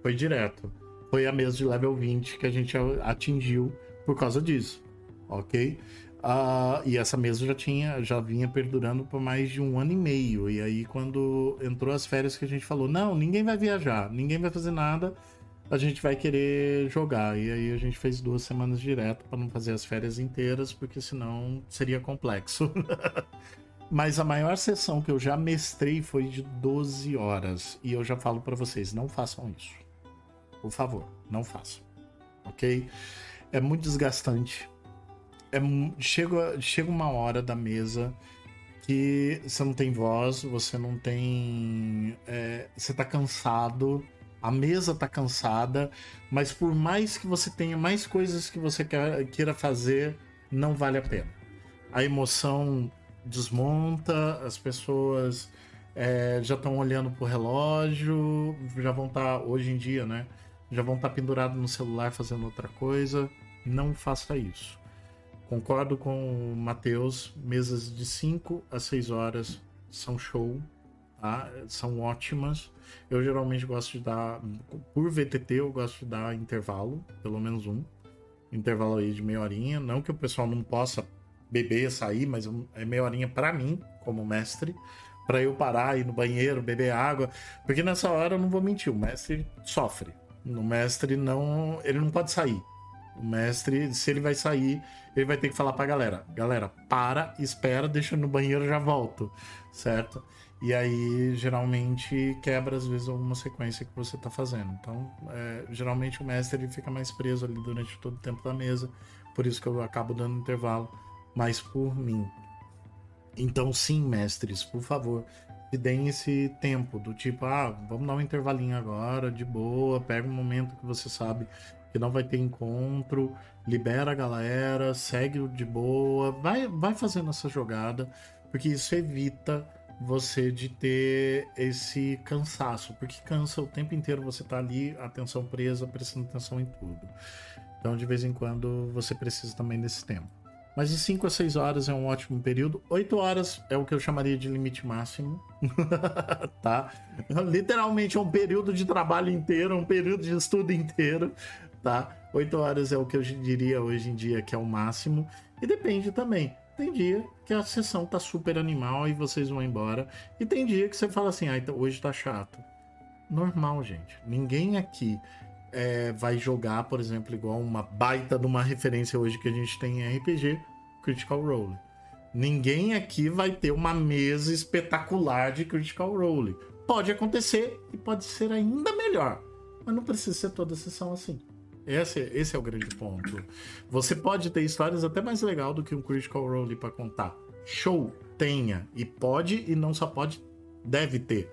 Foi direto. Foi a mesa de level 20 que a gente atingiu por causa disso, ok? Uh, e essa mesa já tinha, já vinha perdurando por mais de um ano e meio. E aí, quando entrou as férias, que a gente falou: não, ninguém vai viajar, ninguém vai fazer nada, a gente vai querer jogar. E aí a gente fez duas semanas direto para não fazer as férias inteiras, porque senão seria complexo. Mas a maior sessão que eu já mestrei foi de 12 horas. E eu já falo para vocês: não façam isso. Por favor, não façam. Ok? É muito desgastante é, chega, chega uma hora da mesa que você não tem voz, você não tem. É, você tá cansado, a mesa tá cansada, mas por mais que você tenha mais coisas que você queira fazer, não vale a pena. A emoção desmonta, as pessoas é, já estão olhando pro relógio, já vão estar, tá, hoje em dia, né? Já vão estar tá pendurados no celular fazendo outra coisa. Não faça isso. Concordo com o Matheus, mesas de 5 a 6 horas são show, tá? são ótimas. Eu geralmente gosto de dar, por VTT, eu gosto de dar intervalo, pelo menos um. Intervalo aí de meia horinha. Não que o pessoal não possa beber, sair, mas é meia horinha para mim, como mestre, para eu parar, ir no banheiro, beber água. Porque nessa hora eu não vou mentir, o mestre sofre. O mestre não. Ele não pode sair. O mestre, se ele vai sair, ele vai ter que falar pra galera: galera, para, espera, deixa no banheiro, já volto, certo? E aí, geralmente, quebra às vezes alguma sequência que você tá fazendo. Então, é, geralmente o mestre ele fica mais preso ali durante todo o tempo da mesa, por isso que eu acabo dando intervalo, mas por mim. Então, sim, mestres, por favor, me deem esse tempo do tipo, ah, vamos dar um intervalinho agora, de boa, pega um momento que você sabe que não vai ter encontro, libera a galera, segue de boa, vai, vai fazendo essa jogada, porque isso evita você de ter esse cansaço, porque cansa o tempo inteiro você tá ali, atenção presa, prestando atenção em tudo. Então, de vez em quando, você precisa também desse tempo. Mas de 5 a 6 horas é um ótimo período. 8 horas é o que eu chamaria de limite máximo. tá? Literalmente é um período de trabalho inteiro, um período de estudo inteiro tá? 8 horas é o que eu diria hoje em dia que é o máximo. E depende também. Tem dia que a sessão tá super animal e vocês vão embora. E tem dia que você fala assim, ah, hoje tá chato. Normal, gente. Ninguém aqui é, vai jogar, por exemplo, igual uma baita de uma referência hoje que a gente tem em RPG, Critical Role. Ninguém aqui vai ter uma mesa espetacular de Critical Role. Pode acontecer e pode ser ainda melhor, mas não precisa ser toda sessão assim. Esse, esse é o grande ponto. Você pode ter histórias até mais legal do que um Critical Role para contar. Show, tenha. E pode, e não só pode, deve ter.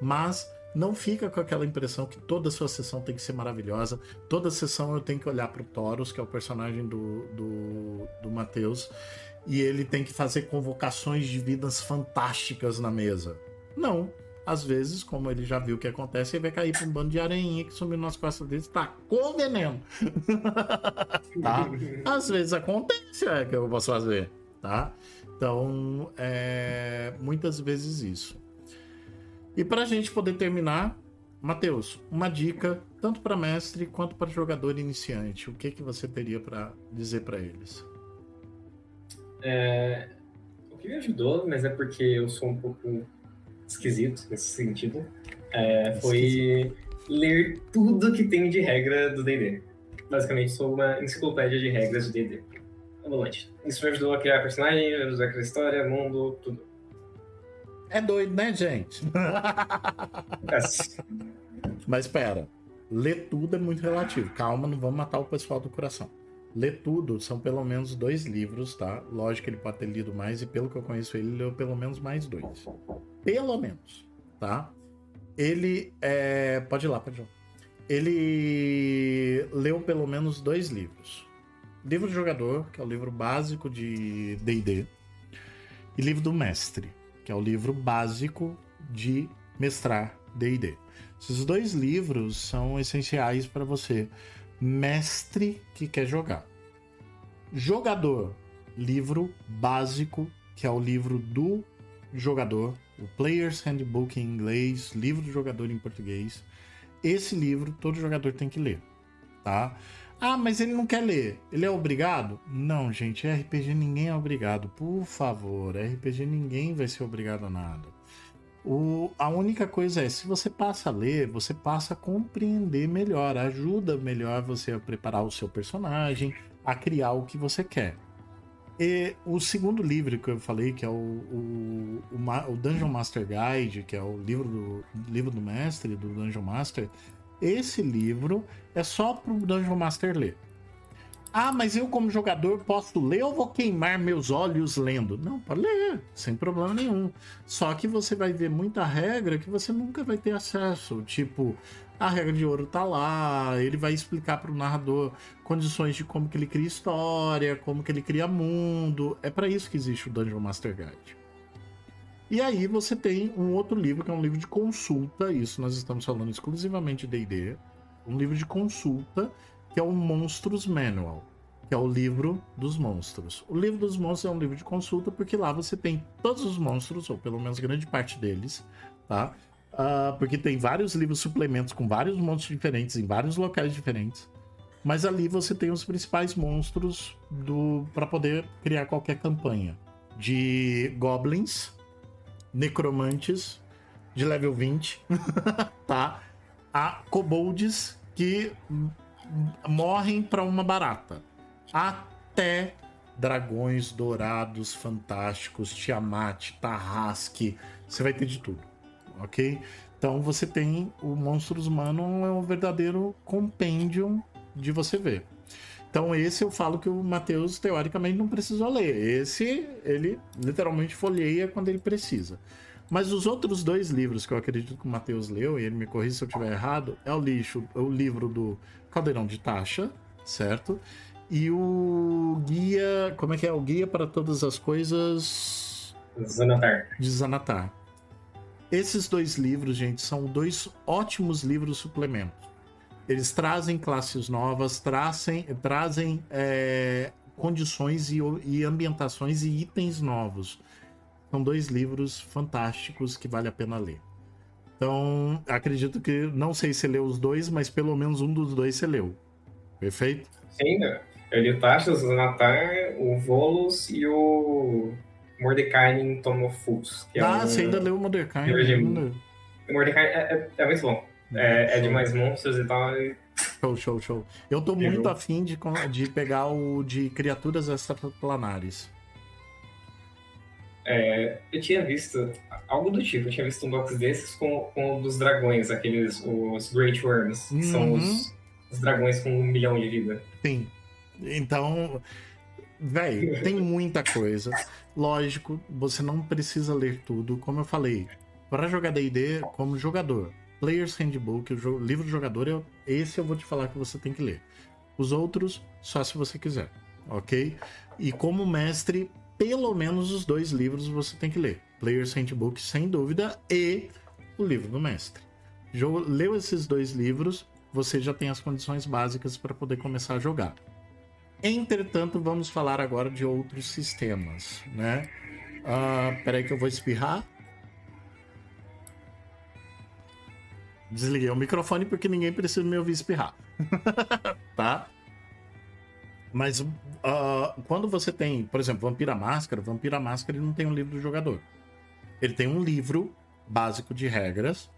Mas não fica com aquela impressão que toda sua sessão tem que ser maravilhosa. Toda sessão eu tenho que olhar para o Taurus, que é o personagem do, do, do Matheus, e ele tem que fazer convocações de vidas fantásticas na mesa. Não às vezes, como ele já viu o que acontece, ele vai cair para um bando de areinha que sumiu nas costas dele e tacou veneno. tá? Às vezes acontece, é que eu posso fazer, tá? Então, é muitas vezes isso. E para a gente poder terminar, Matheus, uma dica tanto para mestre quanto para jogador iniciante. O que que você teria para dizer para eles? É, o que me ajudou, mas é porque eu sou um pouco esquisito nesse sentido, é, foi ler tudo que tem de regra do D&D. Basicamente, sou uma enciclopédia de regras do D&D. Ambulante. Isso me ajudou a criar personagem, me ajudou a criar história, mundo, tudo. É doido, né, gente? Mas espera, ler tudo é muito relativo. Calma, não vamos matar o pessoal do coração. Ler tudo são pelo menos dois livros, tá? Lógico que ele pode ter lido mais, e pelo que eu conheço ele, leu pelo menos mais dois. Pelo menos, tá? Ele é. Pode ir lá, pode ir lá. Ele leu pelo menos dois livros: Livro do Jogador, que é o livro básico de DD, e Livro do Mestre, que é o livro básico de mestrar DD. Esses dois livros são essenciais para você mestre que quer jogar. Jogador, livro básico que é o livro do jogador, o Player's Handbook em inglês, livro do jogador em português. Esse livro todo jogador tem que ler, tá? Ah, mas ele não quer ler. Ele é obrigado? Não, gente, RPG ninguém é obrigado. Por favor, RPG ninguém vai ser obrigado a nada. O, a única coisa é, se você passa a ler, você passa a compreender melhor, ajuda melhor você a preparar o seu personagem, a criar o que você quer. E o segundo livro que eu falei, que é o, o, o, o Dungeon Master Guide, que é o livro do, livro do mestre, do Dungeon Master, esse livro é só para o Dungeon Master ler. Ah, mas eu como jogador posso ler ou vou queimar meus olhos lendo? Não, pode ler, sem problema nenhum. Só que você vai ver muita regra que você nunca vai ter acesso. Tipo, a regra de ouro tá lá, ele vai explicar para o narrador condições de como que ele cria história, como que ele cria mundo. É para isso que existe o Dungeon Master Guide. E aí você tem um outro livro, que é um livro de consulta, isso nós estamos falando exclusivamente de D&D, um livro de consulta, que é o Monstros Manual, que é o livro dos monstros. O livro dos monstros é um livro de consulta, porque lá você tem todos os monstros, ou pelo menos grande parte deles, tá? Uh, porque tem vários livros suplementos com vários monstros diferentes, em vários locais diferentes. Mas ali você tem os principais monstros do para poder criar qualquer campanha. De goblins, necromantes de level 20, tá? A kobolds que morrem para uma barata. Até dragões dourados fantásticos, Tiamat, Tarrasque, você vai ter de tudo, ok? Então você tem o Monstros Humano é um verdadeiro compêndio de você ver. Então esse eu falo que o Matheus teoricamente não precisou ler. Esse ele literalmente folheia quando ele precisa. Mas os outros dois livros que eu acredito que o Matheus leu, e ele me corrija se eu estiver errado, é o lixo, é o livro do Caldeirão de Taxa, certo? E o guia, como é que é? O guia para todas as coisas Zanatar. De Zanatar. Esses dois livros, gente, são dois ótimos livros suplementos. Eles trazem classes novas, trazem, trazem é, condições e, e ambientações e itens novos. São dois livros fantásticos que vale a pena ler. Então, acredito que, não sei se leu os dois, mas pelo menos um dos dois você leu. Perfeito? Sim, eu li o Taxas, o Natar, o Volus e o Mordecai em Tomofus. ah, é um... você ainda leu o Mordecai? O Mordecai é, é, é muito bom. É, é de mais monstros e tal. Show, show, show. Eu tô muito afim de, de pegar o de criaturas extraplanares. É, eu tinha visto algo do tipo, eu tinha visto um box desses com, com dos dragões, aqueles, os Great Worms, que uhum. são os, os, dragões com um milhão de vida. Sim. Então, velho, tem muita coisa. Lógico, você não precisa ler tudo, como eu falei. Para jogar D&D como jogador, Player's Handbook, o livro do jogador, eu, esse eu vou te falar que você tem que ler. Os outros, só se você quiser, ok? E como mestre, pelo menos os dois livros você tem que ler. Player's Handbook, sem dúvida, e o livro do mestre. Leu esses dois livros, você já tem as condições básicas para poder começar a jogar. Entretanto, vamos falar agora de outros sistemas, né? Uh, peraí que eu vou espirrar. Desliguei o microfone porque ninguém precisa me ouvir espirrar. tá? Mas uh, quando você tem, por exemplo, Vampira Máscara, Vampira Máscara ele não tem um livro do jogador. Ele tem um livro básico de regras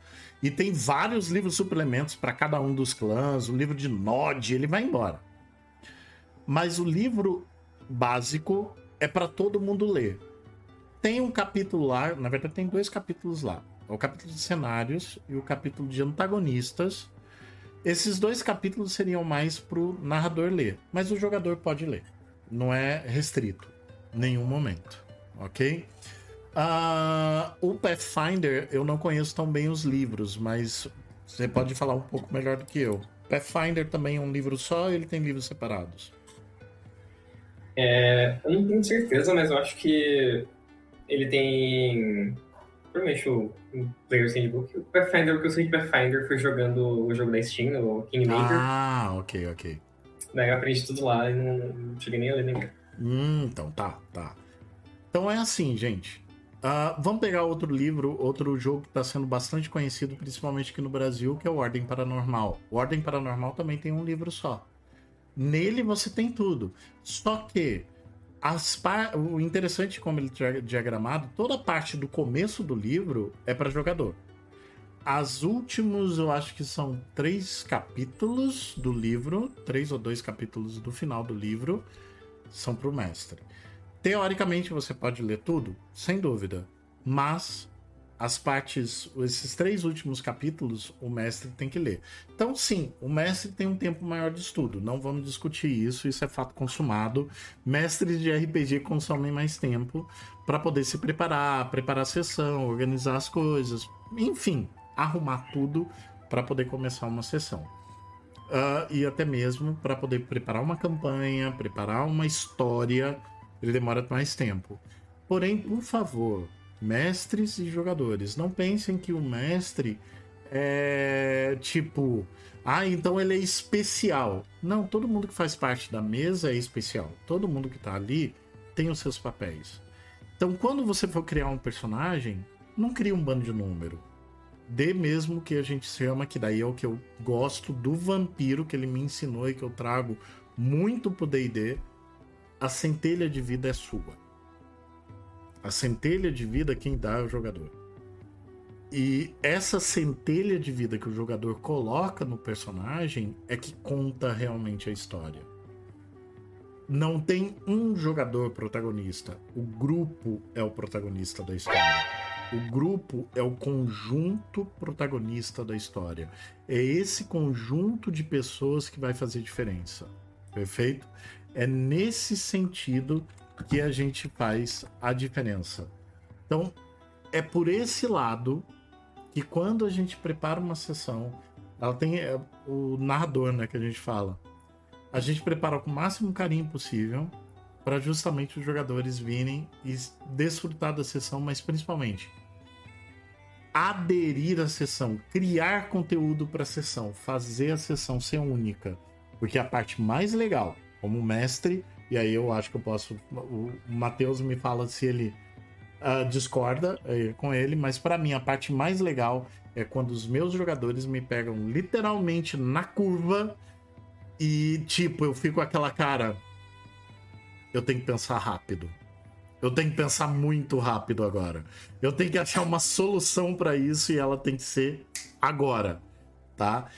e tem vários livros suplementos para cada um dos clãs, o livro de Nod, ele vai embora. Mas o livro básico é para todo mundo ler. Tem um capítulo lá, na verdade tem dois capítulos lá o capítulo de cenários e o capítulo de antagonistas. Esses dois capítulos seriam mais pro narrador ler, mas o jogador pode ler. Não é restrito, nenhum momento, ok? Uh, o Pathfinder, eu não conheço tão bem os livros, mas você pode falar um pouco melhor do que eu. Pathfinder também é um livro só ele tem livros separados? É, eu não tenho certeza, mas eu acho que ele tem provavelmente o Player's Handbook. O Pathfinder, o que eu sei de Pathfinder foi jogando o jogo da Steam, o Kingmaker. Ah, ok, ok. Daí eu aprendi tudo lá e não, não cheguei nem a ler nem Hum, então tá, tá. Então é assim, gente. Uh, vamos pegar outro livro, outro jogo que está sendo bastante conhecido, principalmente aqui no Brasil, que é o Ordem Paranormal. O Ordem Paranormal também tem um livro só. Nele você tem tudo. Só que par... o interessante como ele é diagramado, toda a parte do começo do livro é para jogador. As últimos, eu acho que são três capítulos do livro, três ou dois capítulos do final do livro, são para o mestre. Teoricamente você pode ler tudo, sem dúvida, mas as partes, esses três últimos capítulos, o mestre tem que ler. Então, sim, o mestre tem um tempo maior de estudo. Não vamos discutir isso, isso é fato consumado. Mestres de RPG consomem mais tempo para poder se preparar, preparar a sessão, organizar as coisas, enfim, arrumar tudo para poder começar uma sessão. Uh, e até mesmo para poder preparar uma campanha, preparar uma história ele demora mais tempo. Porém, por favor, mestres e jogadores, não pensem que o mestre é tipo, ah, então ele é especial. Não, todo mundo que faz parte da mesa é especial. Todo mundo que tá ali tem os seus papéis. Então, quando você for criar um personagem, não crie um bando de número. Dê mesmo que a gente chama, que daí é o que eu gosto do vampiro, que ele me ensinou e que eu trago muito pro D&D, a centelha de vida é sua. A centelha de vida quem dá é o jogador. E essa centelha de vida que o jogador coloca no personagem é que conta realmente a história. Não tem um jogador protagonista. O grupo é o protagonista da história. O grupo é o conjunto protagonista da história. É esse conjunto de pessoas que vai fazer diferença. Perfeito? É nesse sentido que a gente faz a diferença. Então, é por esse lado que quando a gente prepara uma sessão, ela tem é, o narrador, né, que a gente fala. A gente prepara com o máximo carinho possível para justamente os jogadores virem e desfrutar da sessão, mas principalmente aderir à sessão, criar conteúdo para a sessão, fazer a sessão ser única, porque a parte mais legal como mestre, e aí eu acho que eu posso. O Matheus me fala se ele uh, discorda uh, com ele, mas para mim a parte mais legal é quando os meus jogadores me pegam literalmente na curva e, tipo, eu fico aquela cara. Eu tenho que pensar rápido. Eu tenho que pensar muito rápido agora. Eu tenho que achar uma solução para isso e ela tem que ser agora, tá?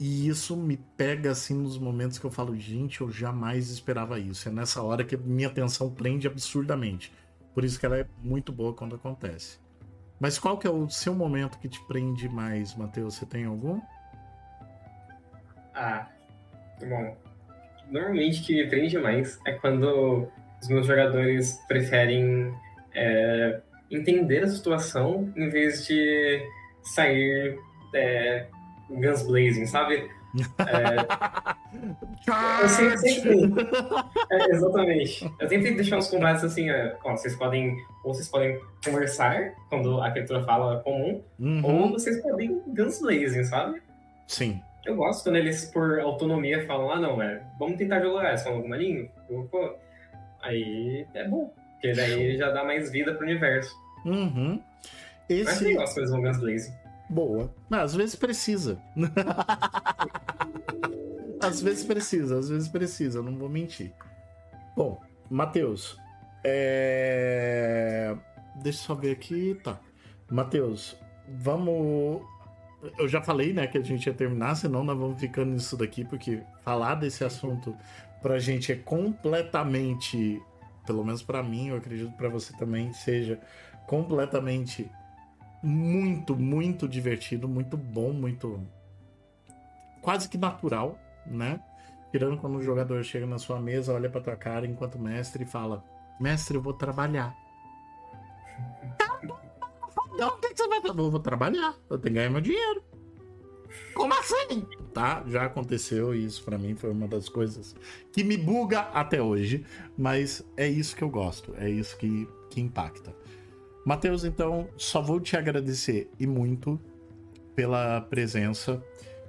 E isso me pega assim nos momentos que eu falo, gente, eu jamais esperava isso. É nessa hora que minha atenção prende absurdamente. Por isso que ela é muito boa quando acontece. Mas qual que é o seu momento que te prende mais, Matheus? Você tem algum? Ah, bom. Normalmente o que me prende mais é quando os meus jogadores preferem é, entender a situação em vez de sair é, Guns Blazing, sabe? É, eu sempre, sempre é, exatamente. Eu sempre deixar os combates assim, é, ó, vocês podem ou vocês podem conversar quando a criatura fala comum, uhum. ou vocês podem Guns Blazing, sabe? Sim. Eu gosto quando eles, por autonomia, falam, ah, não, é, vamos tentar jogar, falam alguma língua, aí é bom, porque daí já dá mais vida pro universo. Uhum. Esse... Mas eu gosto quando eles vão Guns Blazing boa. Mas às vezes precisa. às vezes precisa, às vezes precisa, não vou mentir. Bom, Matheus, é... deixa eu só ver aqui, tá. Matheus, vamos. Eu já falei, né, que a gente ia terminar, senão nós vamos ficando nisso daqui, porque falar desse assunto pra gente é completamente, pelo menos para mim, eu acredito para você também, seja completamente muito, muito divertido, muito bom, muito. quase que natural, né? Tirando quando o jogador chega na sua mesa, olha pra tua cara enquanto mestre e fala: Mestre, eu vou trabalhar. Não, o que você vai fazer? Eu vou trabalhar, eu tenho que ganhar meu dinheiro. Como assim? Tá, já aconteceu e isso para mim foi uma das coisas que me buga até hoje, mas é isso que eu gosto, é isso que, que impacta. Matheus, então, só vou te agradecer e muito pela presença.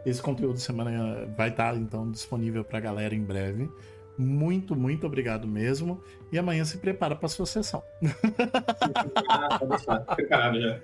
Esse conteúdo de semana vai estar então disponível para a galera em breve. Muito, muito obrigado mesmo. E amanhã se prepara para sua sessão. Ah, já.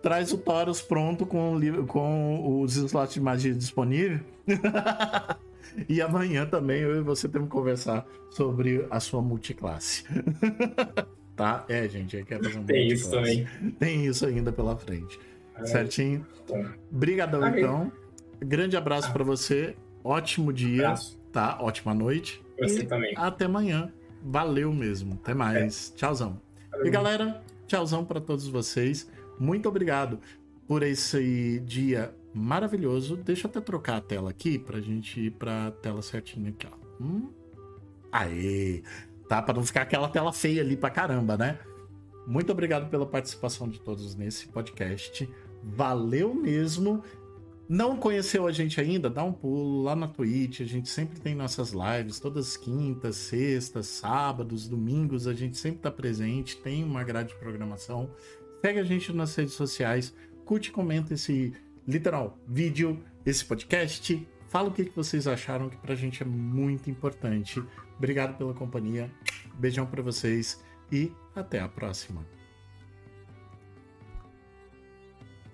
Traz o Taurus pronto com, com os slots de magia disponíveis. e amanhã também eu e você temos que conversar sobre a sua multiclasse. tá? É, gente, aí quer fazer um Tem isso também. Tem isso ainda pela frente. É. Certinho? Tá. Brigadão, Amém. então. Grande abraço para você. Ótimo dia, Abraço. tá? Ótima noite. Você E também. Até amanhã. Valeu mesmo. Até mais. Tchauzão. E galera, tchauzão para todos vocês. Muito obrigado por esse dia maravilhoso. Deixa eu até trocar a tela aqui pra gente ir pra tela certinha aqui, ó. Hum? Aê! Tá? Pra não ficar aquela tela feia ali pra caramba, né? Muito obrigado pela participação de todos nesse podcast. Valeu mesmo. Não conheceu a gente ainda? Dá um pulo lá na Twitch. A gente sempre tem nossas lives, todas as quintas, sextas, sábados, domingos. A gente sempre tá presente, tem uma grade de programação. Segue a gente nas redes sociais, curte e comenta esse literal vídeo, esse podcast. Fala o que vocês acharam, que pra gente é muito importante. Obrigado pela companhia. Beijão pra vocês e até a próxima.